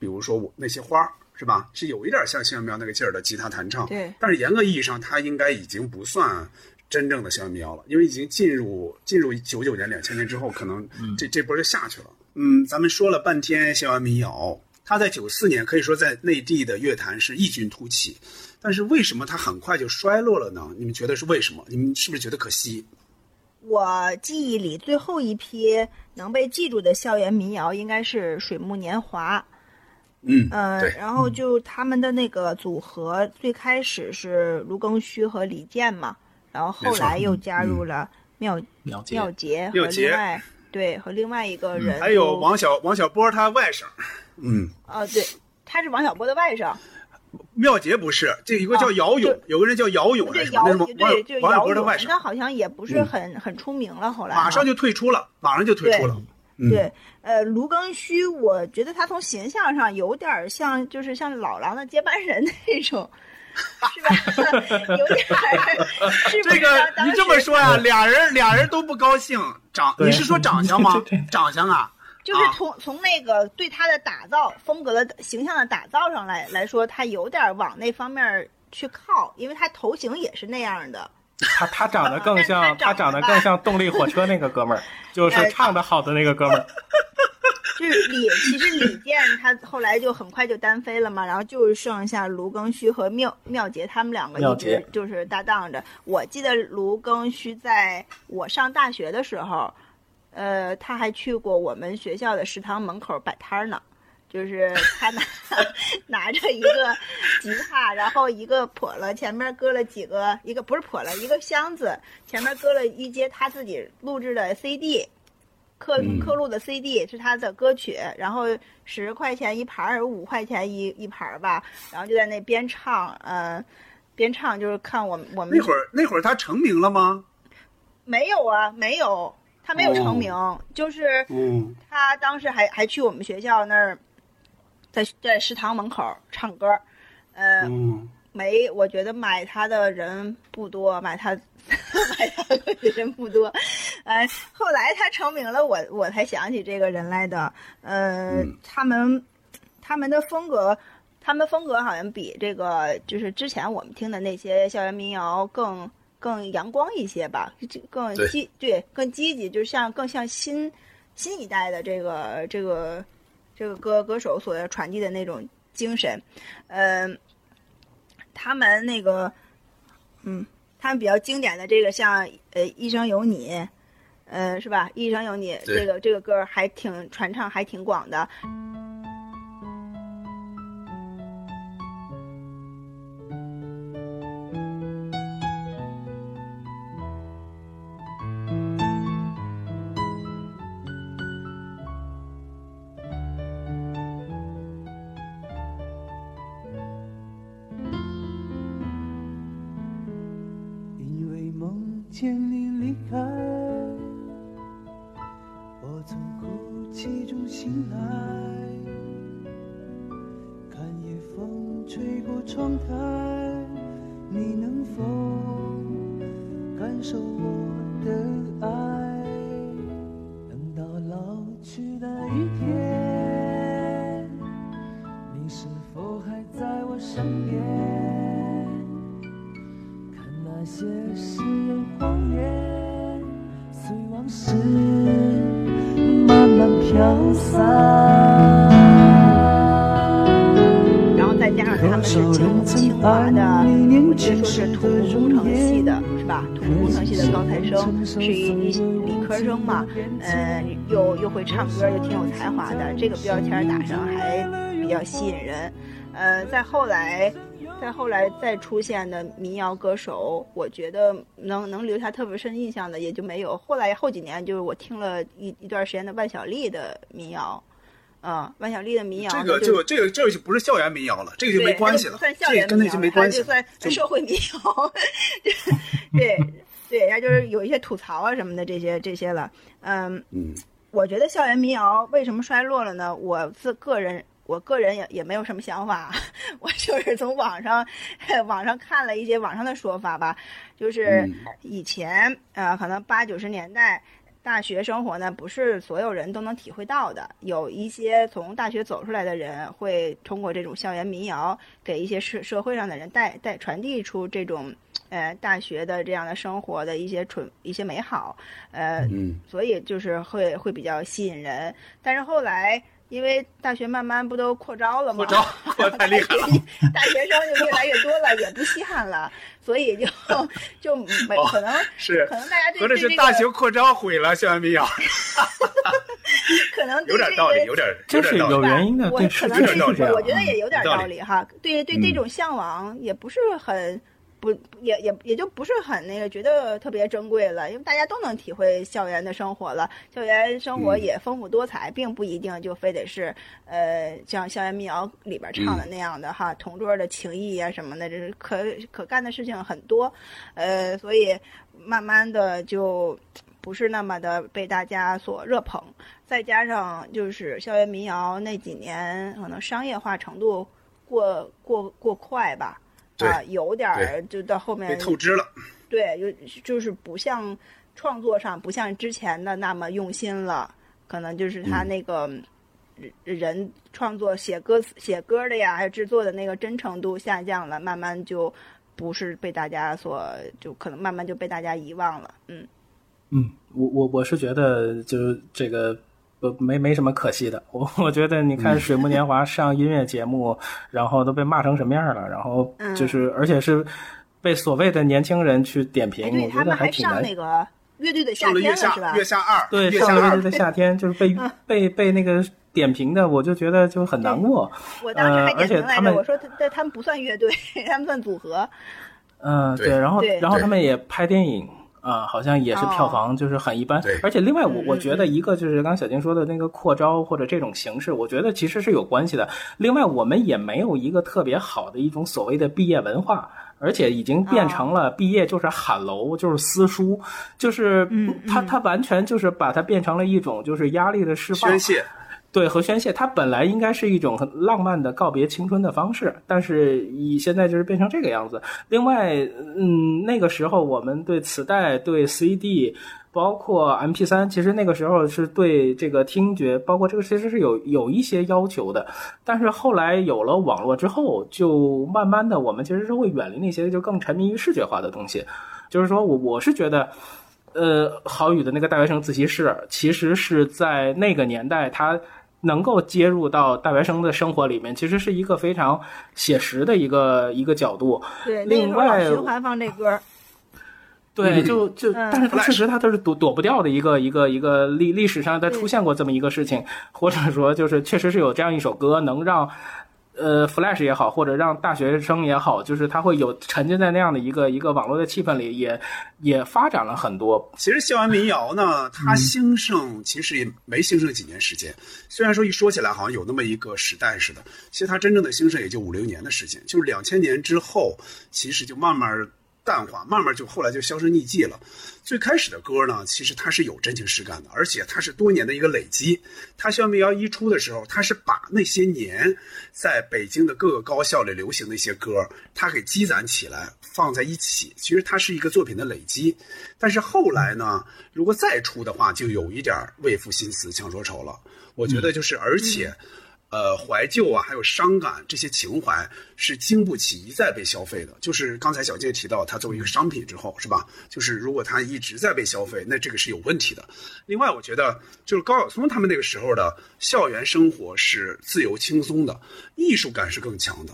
比如说我那些花。是吧？是有一点像校园民谣那个劲儿的吉他弹唱，对。但是严格意义上，它应该已经不算真正的校园民谣了，因为已经进入进入九九年、两千年之后，可能这这波就下去了。嗯，咱们说了半天校园民谣，他在九四年可以说在内地的乐坛是异军突起，但是为什么他很快就衰落了呢？你们觉得是为什么？你们是不是觉得可惜？我记忆里最后一批能被记住的校园民谣应该是《水木年华》。嗯呃，然后就他们的那个组合，最开始是卢庚戌和李健嘛，然后后来又加入了妙妙杰妙杰和另外对和另外一个人，还有王小王小波他外甥，嗯，啊对，他是王小波的外甥，妙杰不是，这有个叫姚勇，有个人叫姚勇，对姚对就王小波的外甥，他好像也不是很很出名了，后来马上就退出了，马上就退出了。对，呃，卢庚戌，我觉得他从形象上有点像，就是像老狼的接班人那种，是吧？有点。这个你这么说呀，俩人俩人都不高兴。长，你是说长相吗？长相啊？就是从从那个对他的打造风格的形象的打造上来来说，他有点往那方面去靠，因为他头型也是那样的。他他长得更像，他长得更像动力火车那个哥们儿，就 是唱的好的那个哥们儿。就是李，其实李健他后来就很快就单飞了嘛，然后就是剩下卢庚戌和妙妙杰他们两个一直就是搭档着。我记得卢庚戌在我上大学的时候，呃，他还去过我们学校的食堂门口摆摊呢。就是他拿 拿着一个吉他，然后一个笸箩，前面搁了几个，一个不是笸箩，一个箱子，前面搁了一节他自己录制的 CD，刻刻录的 CD 是他的歌曲，然后十块钱一盘儿，五块钱一一盘儿吧，然后就在那边唱，嗯，边唱就是看我们我们那会儿那会儿他成名了吗？没有啊，没有，他没有成名，就是他当时还还去我们学校那儿。在在食堂门口唱歌，呃，没，我觉得买他的人不多，买他 买他的人不多，呃，后来他成名了，我我才想起这个人来的，呃，他们他们的风格，他们风格好像比这个就是之前我们听的那些校园民谣更更阳光一些吧，更积对更积极，就是像更像新新一代的这个这个。这个歌歌手所传递的那种精神，嗯，他们那个，嗯，他们比较经典的这个像呃《一生有你》，呃，是吧？《一生有你》这个这个歌还挺传唱，还挺广的。嘛，呃，又又会唱歌，又挺有才华的，这个标签打上还比较吸引人。呃，再后来，再后来再出现的民谣歌手，我觉得能能留下特别深印象的也就没有。后来后几年，就是我听了一一段时间的万晓利的民谣。嗯，万晓利的民谣这个就这个这个就不是校园民谣了，这个就没关系了，算校这个跟那园民谣，就没关系它就，算社会民谣。对 对，然后就是有一些吐槽啊什么的这些这些了。嗯，嗯，我觉得校园民谣为什么衰落了呢？我自个人。我个人也也没有什么想法，我就是从网上网上看了一些网上的说法吧，就是嗯以前呃，可能八九十年代大学生活呢，不是所有人都能体会到的。有一些从大学走出来的人，会通过这种校园民谣，给一些社社会上的人带带传递出这种呃大学的这样的生活的一些纯一些美好，呃，嗯所以就是会会比较吸引人。但是后来。因为大学慢慢不都扩招了吗？扩招 扩太厉害了 大学生就越来越多了，也不稀罕了，所以就就没可能是可能大家对合着对这个是大学扩招毁了校园民谣，可能对有点道理，这个有点这是有有点道理。原因的，对，我可能是有点道理是。我觉得也有点道理哈。对对，嗯这种向往也不是很不也也也就不是很那个觉得特别珍贵了，因为大家都能体会校园的生活了，校园生活嗯。也丰富多彩，并不一定就非得是呃像校园民谣里边唱的嗯。那样的哈，同桌的情谊啊什么的，这是可可干的事情很多，呃，所以慢慢的就。不是那么的被大家所热捧，再加上就是校园民谣那几年可能商业化程度过过过快吧，对啊，有点儿就到后面被透支了，对，就就是不像创作上不像之前的那么用心了，可能就是他嗯那个人人创作写歌词写歌的呀，还有制作的那个真诚度下降了，慢慢就不是被大家所就可能慢慢就被大家遗忘了，嗯。嗯，我我我是觉得就是这个不没没什么可惜的。我我觉得你看《水木年华》上音乐节目，然后都被骂成什么样了，然后就是、而且是被所谓的年轻人去点评，我觉得他们还挺难。上那个乐队的夏天了，是吧？月下二，对，月下二上个月的夏天就是被嗯被被那个点评的，我就觉得就很难过。我当时还呃而点评来着，且他们我说他们不算乐队，他们算组合。嗯，对对，然后然后他们也拍电影啊、好像也是票房就是很一般。对而且另外我嗯我觉得一个就是刚刚小金说的那个扩招或者这种形式，我觉得其实是有关系的。另外我们也没有一个特别好的一种所谓的毕业文化。而且已经变成了毕业就是喊楼，就是撕书，就是嗯他他完全就是把它变成了一种就是压力的释放，宣泄，对和宣泄，它本来应该是一种很浪漫的告别青春的方式，但是以现在就是变成这个样子。另外，嗯，那个时候我们对磁带、对 CD，包括 MP 3其实那个时候是对这个听觉，包括这个其实是有有一些要求的。但是后来有了网络之后，就慢慢的我们其实是会远离那些就更沉迷于视觉化的东西。就是说我我是觉得。呃，郝宇的那个大学生自习室，其实是在那个年代，他能够接入到大学生的生活里面，其实是一个非常写实的一个一个角度。对，另外循环放这歌。对，就就，嗯但是它确实它都是躲躲不掉的一个一个一个历历史上它出现过这么一个事情，或者说就是确实是有这样一首歌能让。呃，Flash 也好，或者让大学生也好，就是他会有沉浸在那样的一个一个网络的气氛里，也也发展了很多。其实校园民谣呢，它兴盛其实也没兴盛几年时间。虽然说一说起来好像有那么一个时代似的，其实它真正的兴盛也就五六年的时间。就是两千年之后，其实就慢慢淡化，慢慢就后来就销声匿迹了。最开始的歌呢，其实它是有真情实感的，而且它是多年的一个累积。它《校园民谣》一出的时候，它是把那些年在北京的各个高校里流行的一些歌，它给积攒起来放在一起。其实它是一个作品的累积。但是后来呢，如果再出的话，就有一点为赋新词强说愁了。我觉得就是，而且。呃，怀旧啊，还有伤感这些情怀是经不起一再被消费的。就是刚才小杰提到，它作为一个商品之后，是吧？就是如果它一直在被消费，那这个是有问题的。另外，我觉得就是高晓松他们那个时候的校园生活是自由轻松的，艺术感是更强的。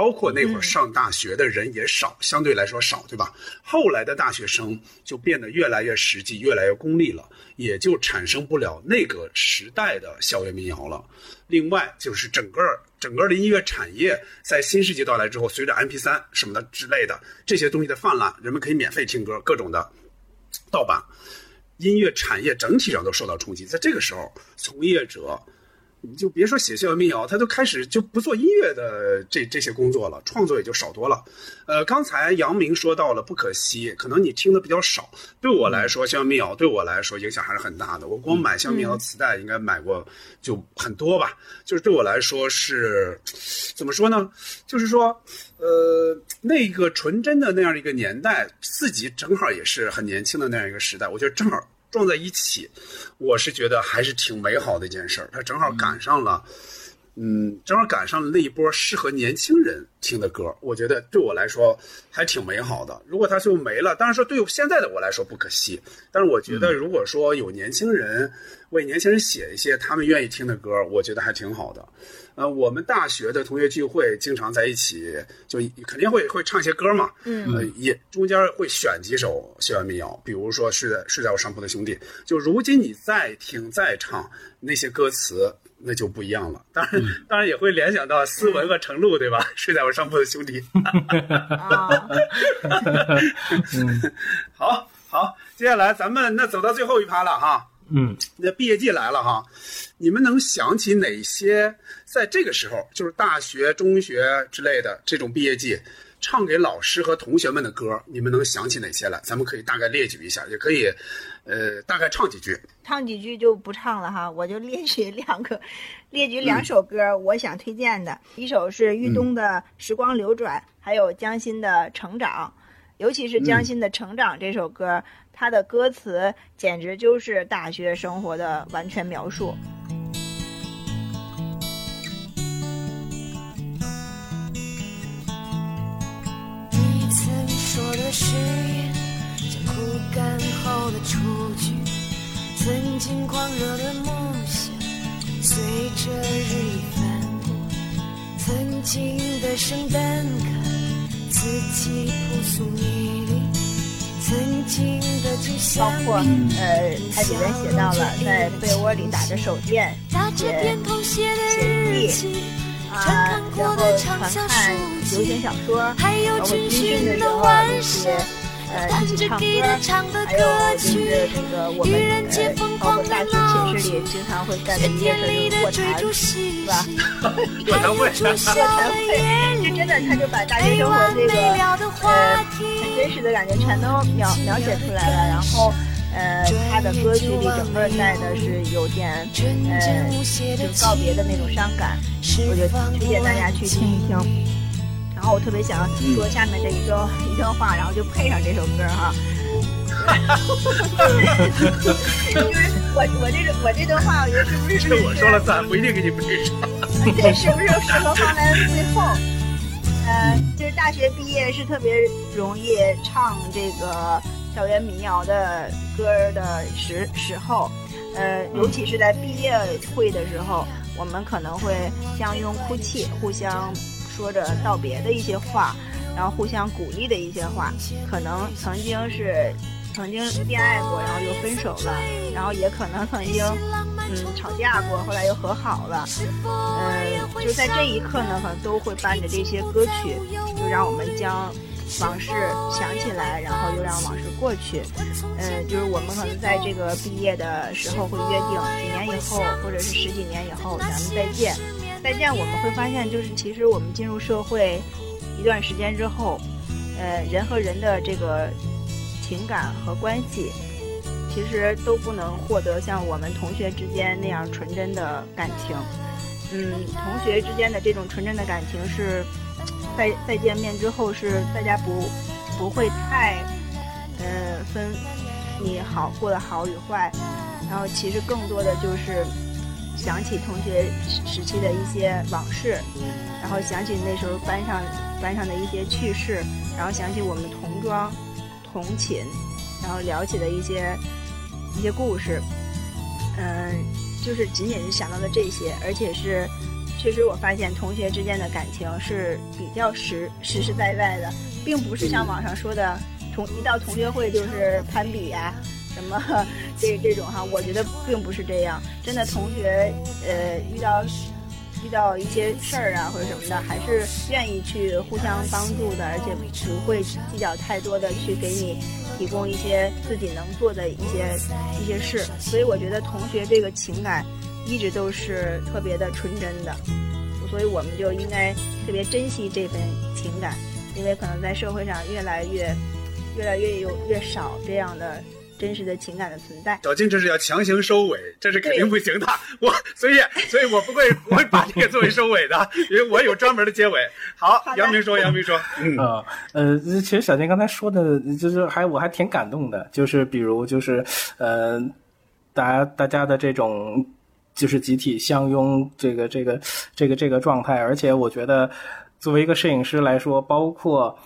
包括那会儿上大学的人也少，相对来说少，对吧？后来的大学生就变得越来越实际，越来越功利了，也就产生不了那个时代的校园民谣了。另外，就是整个整个的音乐产业在新世纪到来之后，随着 MP 三什么的之类的这些东西的泛滥，人们可以免费听歌，各种的盗版音乐产业整体上都受到冲击。在这个时候，从业者。你就别说写校园民谣，他都开始就不做音乐的这这些工作了，创作也就少多了。呃，刚才杨明说到了不可惜，可能你听的比较少。对我来说，校园民谣对我来说影响还是很大的。我光买校园民谣磁带应该买过就很多吧。就是对我来说是，怎么说呢？就是说，呃，那个纯真的那样的一个年代，自己正好也是很年轻的那样一个时代，我觉得正好。撞在一起，我是觉得还是挺美好的一件事儿。它正好赶上了，嗯，正好赶上了那一波适合年轻人听的歌。我觉得对我来说还挺美好的。如果它就没了，当然说对现在的我来说不可惜。但是我觉得，如果说有年轻人为年轻人写一些他们愿意听的歌，我觉得还挺好的。呃，我们大学的同学聚会经常在一起，就肯定会会唱一些歌嘛。嗯，呃，也中间会选几首校园民谣，比如说睡在睡在我上铺的兄弟。就如今你再听再唱那些歌词，那就不一样了。当然，当然也会联想到斯文和程璐，对吧？睡在我上铺的兄弟。好好，接下来咱们那走到最后一趴了哈。嗯，那毕业季来了哈，你们能想起哪些在这个时候，就是大学、中学之类的这种毕业季，唱给老师和同学们的歌，你们能想起哪些来？咱们可以大概列举一下，也可以，呃，大概唱几句。唱几句就不唱了哈，我就列举两个，列举两首歌，我想推荐的，一首是玉东的《时光流转》，还有江心的《成长》，尤其是江心的《成长》这首歌。它的歌词简直就是大学生活的完全描述。你曾说的誓言，干后的雏菊；曾经狂热的梦想，随着日益翻过；曾经的圣诞卡，字迹朴素美丽。包括呃，它里面写到了在被窝里打着手电写写日记啊，然后传看流行小说，包括军训的时候那些呃一起唱歌，还有就是这个我们呃包括大学寝室里经常会干的一件事就是卧谈，是吧？卧谈会，卧谈会，就真的他就把大学生活这个呃很。真实的感觉全都描描写出来了，然后，呃，他的歌曲里整个带的是有点，呃，就告别的那种伤感，我就推荐大家去听一听。然后我特别想说下面的一段一段话，然后就配上这首歌哈。就是我我这个我这段话，我觉得是不是？这我说了算，不一定给你配上。对，是不是适合放在最后？呃，就是大学毕业是特别容易唱这个校园民谣的歌的时时候，呃，尤其是在毕业会的时候，我们可能会相拥哭泣，互相说着道别的一些话，然后互相鼓励的一些话，可能曾经是曾经恋爱过，然后又分手了，然后也可能曾经。嗯，吵架过，后来又和好了。嗯，就在这一刻呢，可能都会伴着这些歌曲，就让我们将往事想起来，然后又让往事过去。嗯，就是我们可能在这个毕业的时候会约定，几年以后或者是十几年以后咱们再见。再见，我们会发现，就是其实我们进入社会一段时间之后，呃，人和人的这个情感和关系，其实都不能获得像我们同学之间那样纯真的感情。嗯，同学之间的这种纯真的感情是，在再见面之后是大家不不会太，呃，分你好过得好与坏，然后其实更多的就是想起同学时期的一些往事，然后想起那时候班上班上的一些趣事，然后想起我们同桌、同寝，然后聊起的一些一些故事，嗯。就是仅仅是想到了这些，而且是，确实我发现同学之间的感情是比较实实实在在的，并不是像网上说的，同一到同学会就是攀比呀，什么这这种哈，我觉得并不是这样。真的同学，呃，遇到遇到一些事儿啊或者什么的，还是愿意去互相帮助的，而且不会计较太多的去给你。提供一些自己能做的一些一些事，所以我觉得同学这个情感一直都是特别的纯真的，所以我们就应该特别珍惜这份情感，因为可能在社会上越来越越来越有越少这样的。真实的情感的存在，小金这是要强行收尾，这是肯定不行的。我所以所以我不会不会把这个作为收尾的，因为我有专门的结尾。好，杨明说，杨明说，嗯呃，其实小金刚才说的，就是还我还挺感动的，就是比如就是呃，大家大家的这种就是集体相拥，这个这个这个这个状态，而且我觉得作为一个摄影师来说，包括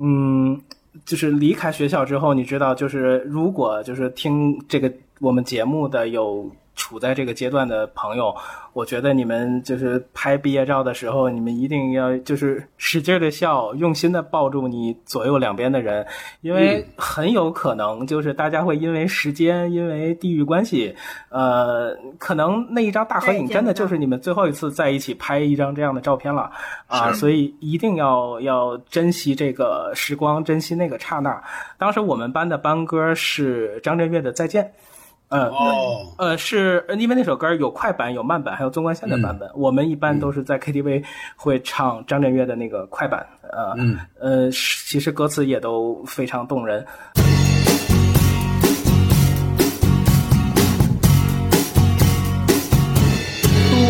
嗯。就是离开学校之后，你知道，就是如果就是听这个我们节目的有。处在这个阶段的朋友，我觉得你们就是拍毕业照的时候，你们一定要就是使劲的笑，用心的抱住你左右两边的人，因为很有可能就是大家会因为时间，因为地域关系，呃，可能那一张大合影真的就是你们最后一次在一起拍一张这样的照片了啊，所以一定要要珍惜这个时光，珍惜那个刹那。当时我们班的班歌是张震岳的《再见》。呃哦，呃，是因为那首歌有快版、有慢版，还有纵贯线的版本。我们一般都是在 KTV 会唱张震岳的那个快版。呃，呃，其实歌词也都非常动人。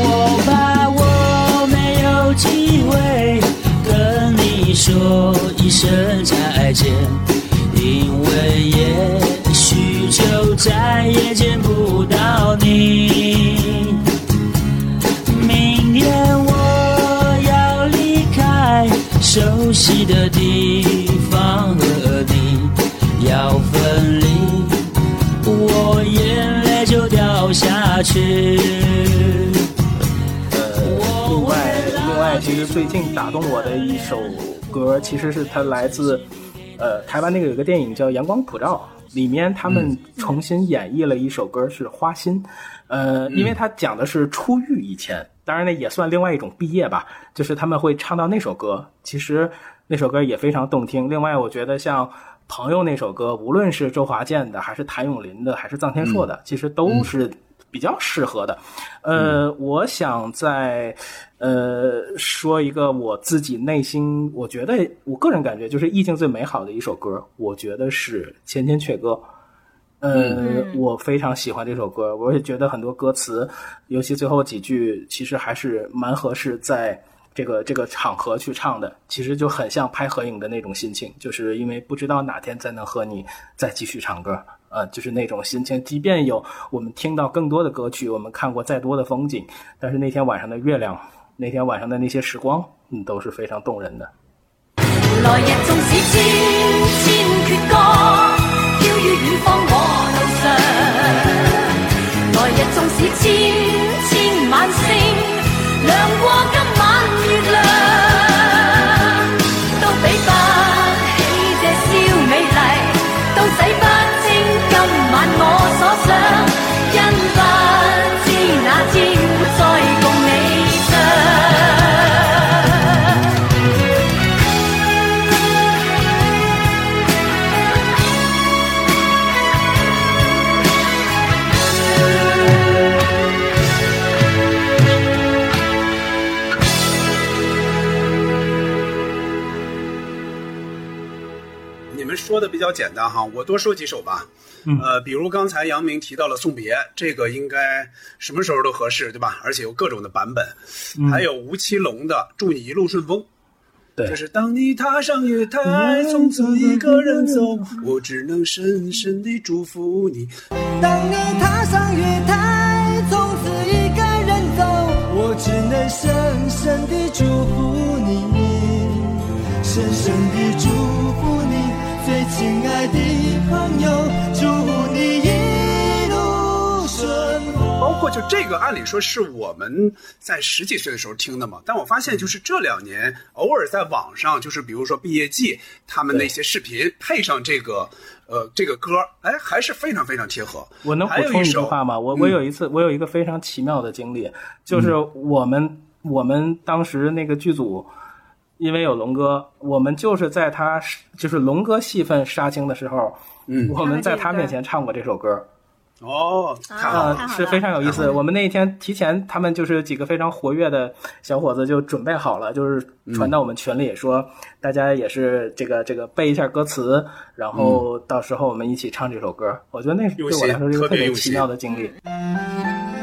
我怕我没有机会跟你说一声再见，因为也。就再也见不到你。明天我要离开熟悉的地方和你要分离，我眼泪就掉下去。呃，另外，另外，其实最近打动我的一首歌，其实是它来自呃台湾那个有个电影叫《阳光普照》。里面他们重新演绎了一首歌，是《花心》，呃，因为他讲的是出狱以前，当然呢也算另外一种毕业吧，就是他们会唱到那首歌，其实那首歌也非常动听。另外，我觉得像《朋友》那首歌，无论是周华健的，还是谭咏麟的，还是臧天朔的，其实都是。比较适合的，呃，我想在呃说一个我自己内心，我觉得我个人感觉就是意境最美好的一首歌，我觉得是《千千阙歌》。呃，我非常喜欢这首歌，我也觉得很多歌词，尤其最后几句，其实还是蛮合适在这个这个场合去唱的。其实就很像拍合影的那种心情，就是因为不知道哪天再能和你再继续唱歌。呃，就是那种心情，即便有我们听到更多的歌曲，我们看过再多的风景，但是那天晚上的月亮，那天晚上的那些时光，嗯，都是非常动人的。来日纵使千千阙歌，飘于远方我路上。来日纵使千千晚星，亮过今说的比较简单哈，我多说几首吧。呃，比如刚才杨明提到了《送别》，这个应该什么时候都合适，对吧？而且有各种的版本。还有吴奇隆的《祝你一路顺风》，对就是当你踏上月台，从此一个人走，我只能深深地祝福你。当你踏上月台，从此一个人走，我只能深深地祝福你，深深地祝福你，最亲爱的朋友，祝你一路顺风。包括就这个，按理说是我们在十几岁的时候听的嘛，但我发现就是这两年偶尔在网上，就是比如说毕业季他们那些视频配上这个呃这个歌，哎，还是非常非常贴合。我能补充一句还有一首话吗？我我嗯有一次，我有一个非常奇妙的经历，就是我们我们当时那个剧组，因为有龙哥，我们就是在他就是龙哥戏份杀青的时候，嗯我们在他面前唱过这首歌。哦，啊，呃，是非常有意思。我们那一天提前，他们就是几个非常活跃的小伙子就准备好了，就是传到我们群里说，大家也是这个这个背一下歌词，然后到时候我们一起唱这首歌。我觉得那对我来说是一个特别奇妙的经历。那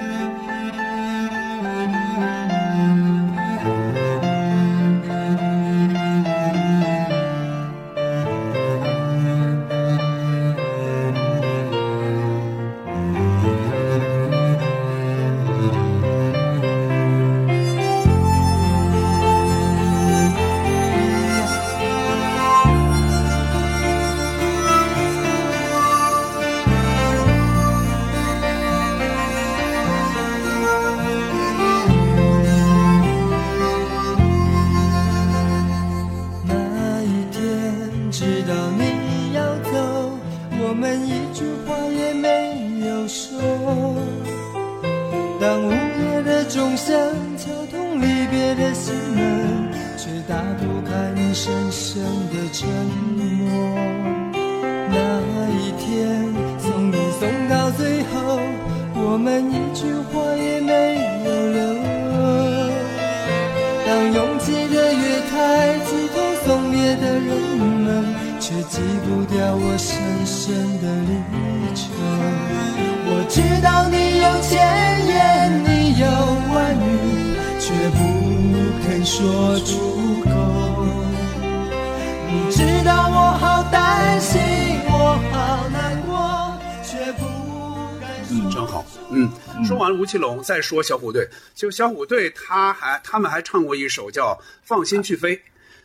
再说小虎队。就小虎队，他还他们还唱过一首叫《放心去飞》。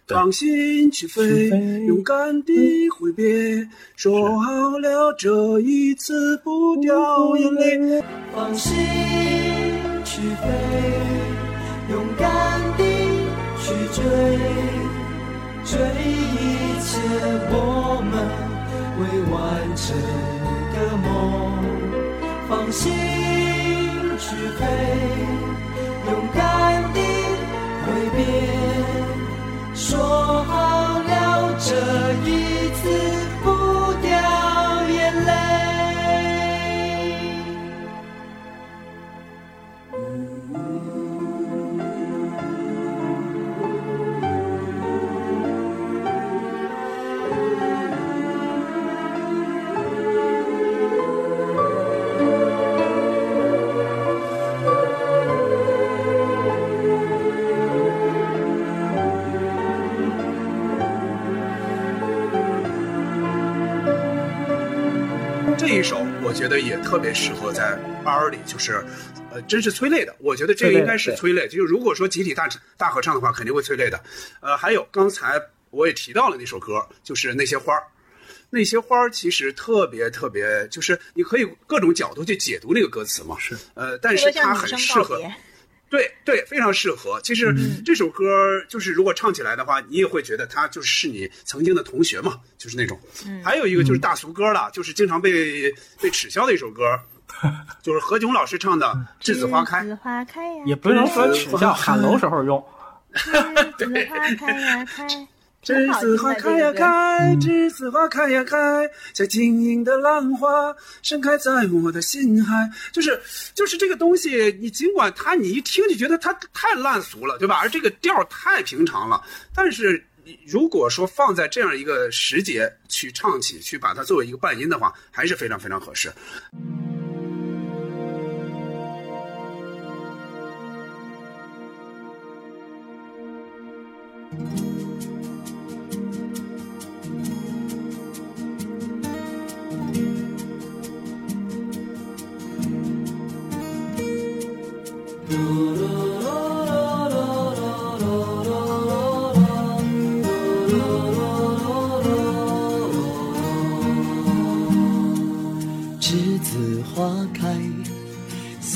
放心去飞，勇敢地挥别，说好了这一次不掉眼泪。放心去飞，勇敢地去追，追一切我们未完成的梦。放心去飞，勇敢地挥别，说好了这一我觉得也特别适合在班儿里，就是，呃，真是催泪的。我觉得这个应该是催泪，就是如果说集体大大合唱的话，肯定会催泪的。呃，还有刚才我也提到了那首歌，就是那些花儿。那些花儿其实特别特别，就是你可以各种角度去解读那个歌词嘛。是，呃，但是它很适合。对对，非常适合。其实这首歌就是如果唱起来的话，你也会觉得他就是你曾经的同学嘛，就是那种。还有一个就是大俗歌了，就是经常被被耻笑的一首歌，就是何炅老师唱的《栀子花开》。栀子花开呀，也不能说耻笑，喊楼时候用。栀子花开呀开。栀子花开呀开，栀子花开呀开，像晶莹的浪花盛开在我的心海。就是就是这个东西，你尽管它你一听就觉得它太烂俗了，对吧？而这个调儿太平常了，但是如果说放在这样一个时节去唱起，去把它作为一个伴音的话，还是非常非常合适。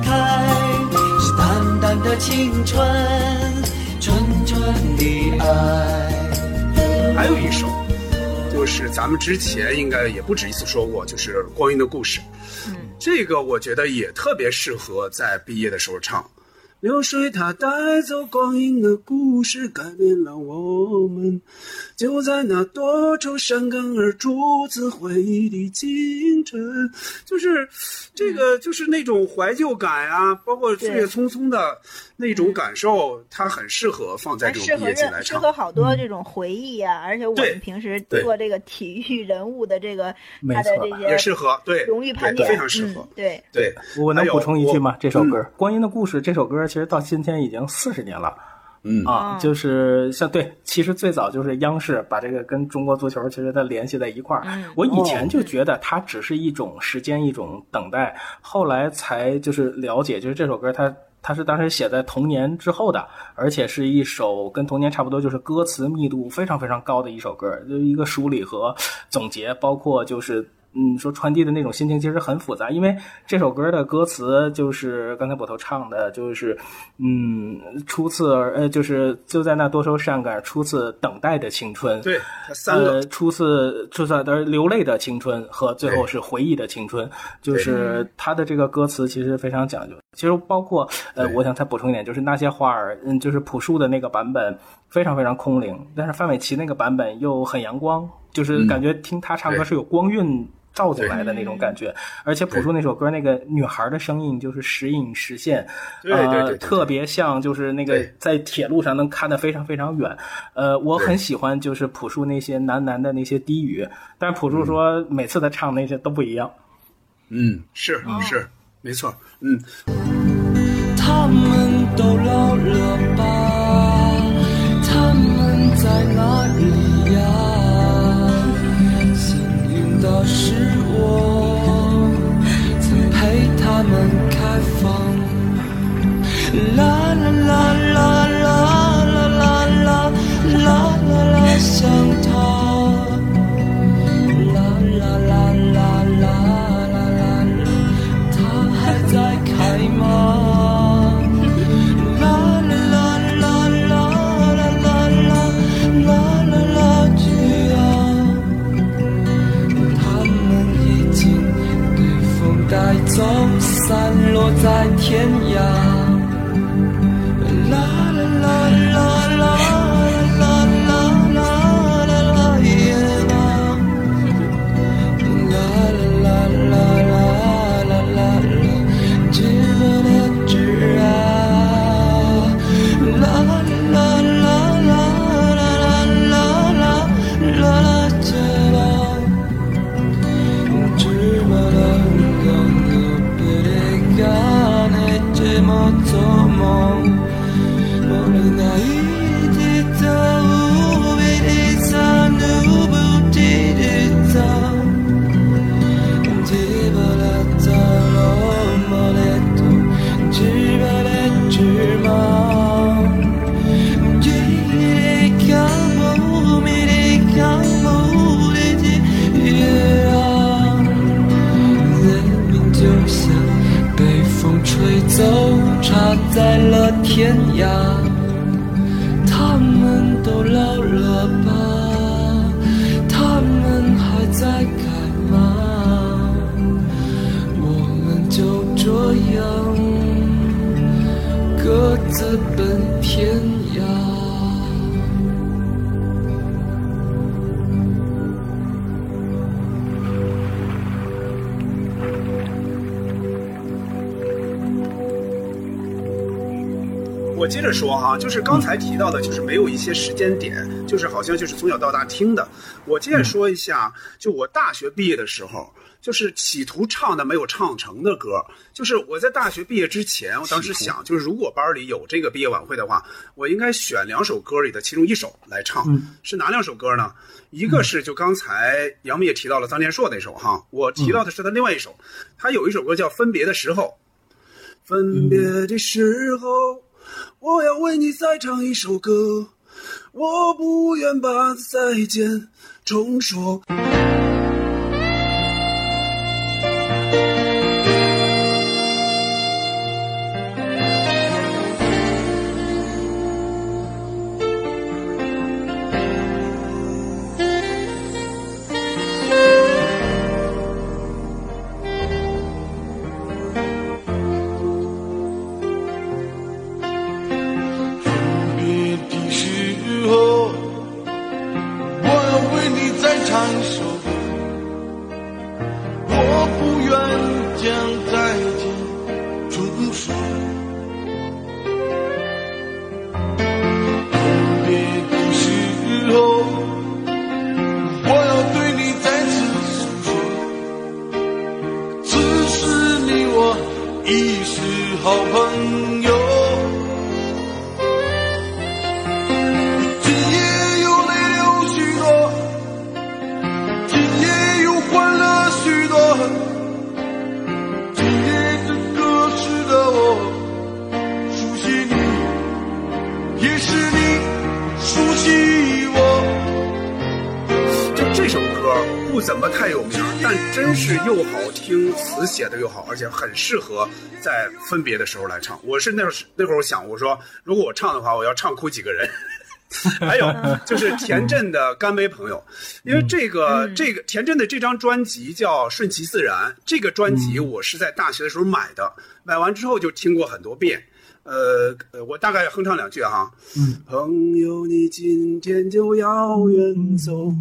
开，是淡淡的青春，纯纯的爱。还有一首，就是咱们之前应该也不止一次说过，就是《光阴的故事》。嗯，这个我觉得也特别适合在毕业的时候唱。流水它带走光阴的故事，改变了我们。就在那多愁善感而初次回忆的清晨，就是这个，就是那种怀旧感啊，包括岁月匆匆的那种感受，它很适合放在这种毕适合任适业季来唱。合好多这种回忆啊，而且我们平时做这个体育人物的这个没他的这些也适合，对，荣誉盘点，非常适合嗯。对，对，我能补充一句吗？这首歌嗯《光阴的故事》这首歌其实到今天已经四十年了。嗯啊，就是像对，其实最早就是央视把这个跟中国足球其实它联系在一块儿。嗯我以前就觉得它只是一种时间，一种等待，后来才就是了解，就是这首歌它。它是当时写在童年之后的，而且是一首跟童年差不多，就是歌词密度非常非常高的一首歌，就是一个梳理和总结，包括就是嗯，说传递的那种心情其实很复杂，因为这首歌的歌词就是刚才捕头唱的，就是嗯，初次呃，就是就在那多愁善感，初次等待的青春，对，它三个呃，初次初次的流泪的青春和最后是回忆的青春，就是他的这个歌词其实非常讲究。其实包括呃，我想再补充一点，就是那些花儿，嗯，就是朴树的那个版本非常非常空灵，但是范玮琪那个版本又很阳光，就是嗯感觉听他唱歌是有光晕。照进来的那种感觉，而且朴树那首歌那个女孩的声音就是时隐时现，对对对对呃，特别像就是那个在铁路上能看得非常非常远。呃，我很喜欢就是朴树那些喃喃的那些低语，但是朴树说每次他唱那些都不一样。嗯，是是，没错，嗯，他们都老了啦啦啦啦啦啦啦啦啦啦啦想他，啦啦啦啦啦啦啦啦，他还在开吗？啦啦啦啦啦啦啦啦啦啦啦去，他们已经被风带走，散落在天涯。奔天涯。我接着说哈，就是刚才提到的，就是没有一些时间点，就是好像就是从小到大听的。我接着说一下，就我大学毕业的时候，就是企图唱的没有唱成的歌，就是我在大学毕业之前，我当时想，就是如果班里有这个毕业晚会的话，我应该选两首歌里的其中一首来唱。是哪两首歌呢？一个是就刚才杨幂也提到了张天硕那首哈，我提到的是他另外一首，他有一首歌叫《分别的时候》，分别的时候。我要为你再唱一首歌，我不愿把再见重说。适合在分别的时候来唱。我是那会儿那会儿我想，我说如果我唱的话，我要唱哭几个人。还有就是田震的《干杯朋友》，因为这个这个田震的这张专辑叫《顺其自然》，这个专辑我是在大学的时候买的，买完之后就听过很多遍。呃，我大概哼唱两句哈。嗯，朋友，你今天就要远走，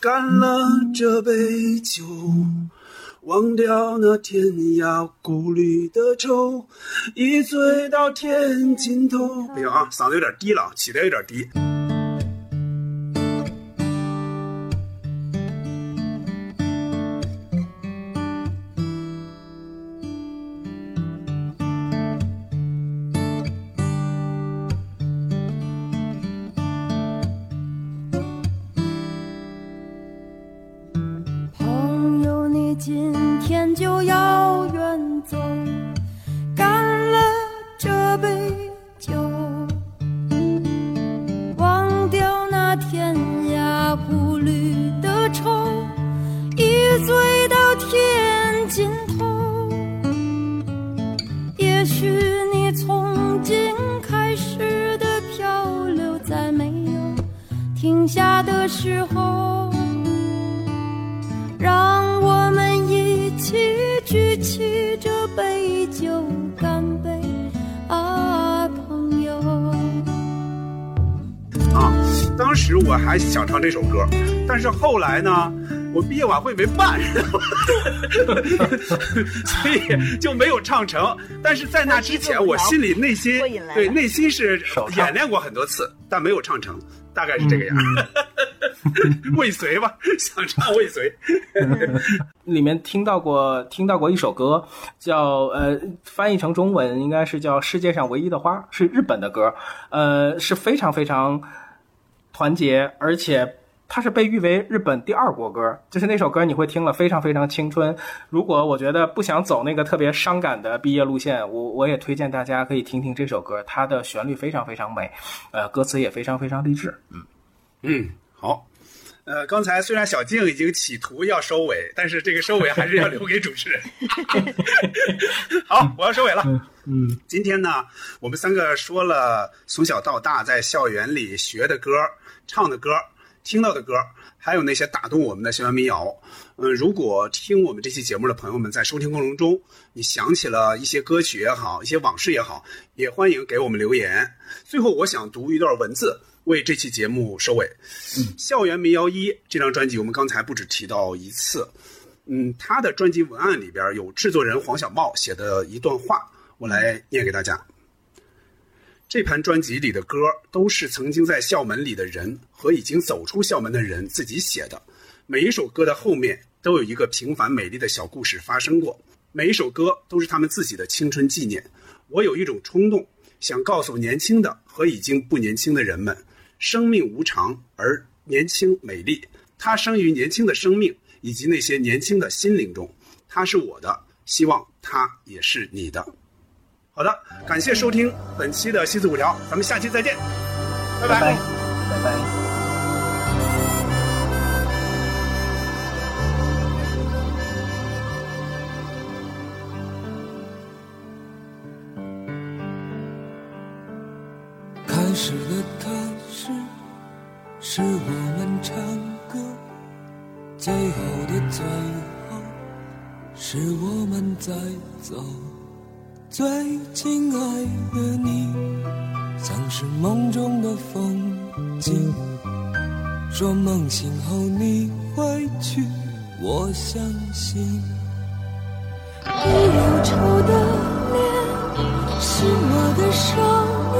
干了这杯酒。忘掉那天涯孤旅的愁，一醉到天尽头。不行啊，嗓子有点低了，起的有点低。想唱这首歌，但是后来呢，我毕业晚会没办，所以就没有唱成。但是在那之前，我心里内心对内心是演练过很多次，但没有唱成，大概是这个样。未遂吧，想唱未遂。里面听到过听到过一首歌，叫呃翻译成中文应该是叫《世界上唯一的花》，是日本的歌，呃是非常非常团结，而且它是被誉为日本第二国歌，就是那首歌你会听了非常非常青春。如果我觉得不想走那个特别伤感的毕业路线，我我也推荐大家可以听听这首歌，它的旋律非常非常美，呃歌词也非常非常励志。嗯嗯，好。呃，刚才虽然小静已经企图要收尾，但是这个收尾还是要留给主持人。好，我要收尾了。嗯，今天呢，我们三个说了从小到大在校园里学的歌、唱的歌、听到的歌，还有那些打动我们的校园民谣。嗯，如果听我们这期节目的朋友们在收听过程中，你想起了一些歌曲也好，一些往事也好，也欢迎给我们留言。最后，我想读一段文字。为这期节目收尾，《嗯校园民谣一》这张专辑我们刚才不止提到一次，嗯，他的专辑文案里边有制作人黄小茂写的一段话，我来念给大家。这盘专辑里的歌都是曾经在校门里的人和已经走出校门的人自己写的，每一首歌的后面都有一个平凡美丽的小故事发生过，每一首歌都是他们自己的青春纪念。我有一种冲动，想告诉年轻的和已经不年轻的人们。生命无常，而年轻美丽。它生于年轻的生命以及那些年轻的心灵中。它是我的，希望它也是你的。好的，感谢收听本期的西子五条，咱们下期再见，拜拜，拜拜。开始的开始，是我们唱歌；最后的最后，是我们在走。最亲爱的你，像是梦中的风景。说梦醒后你会去，我相信。你忧愁的脸，是我的少年。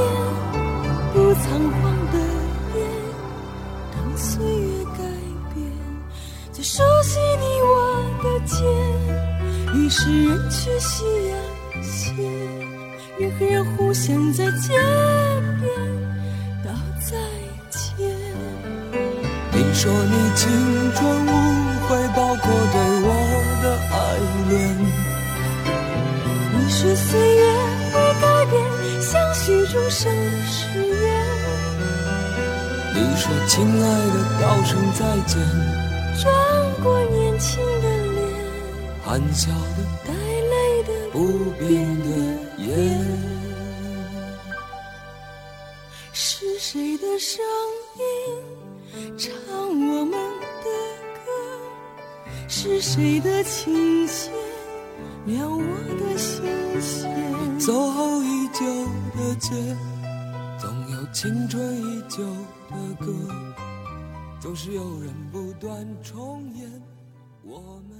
不仓皇的眼，当岁月改变，最熟悉你我的肩，于是人去夕阳，人和人互相在街边道再见。你说你青春无悔，包括对我的爱恋。你说岁月会改变，相许终生的誓言。你说：“亲爱的，道声再见。”转过年轻的脸，含笑的，不变的眼。是谁的声音唱我们的歌？是谁的琴弦撩我的心弦？走后已久的街，总有青春依旧。的歌，总是有人不断重演我们。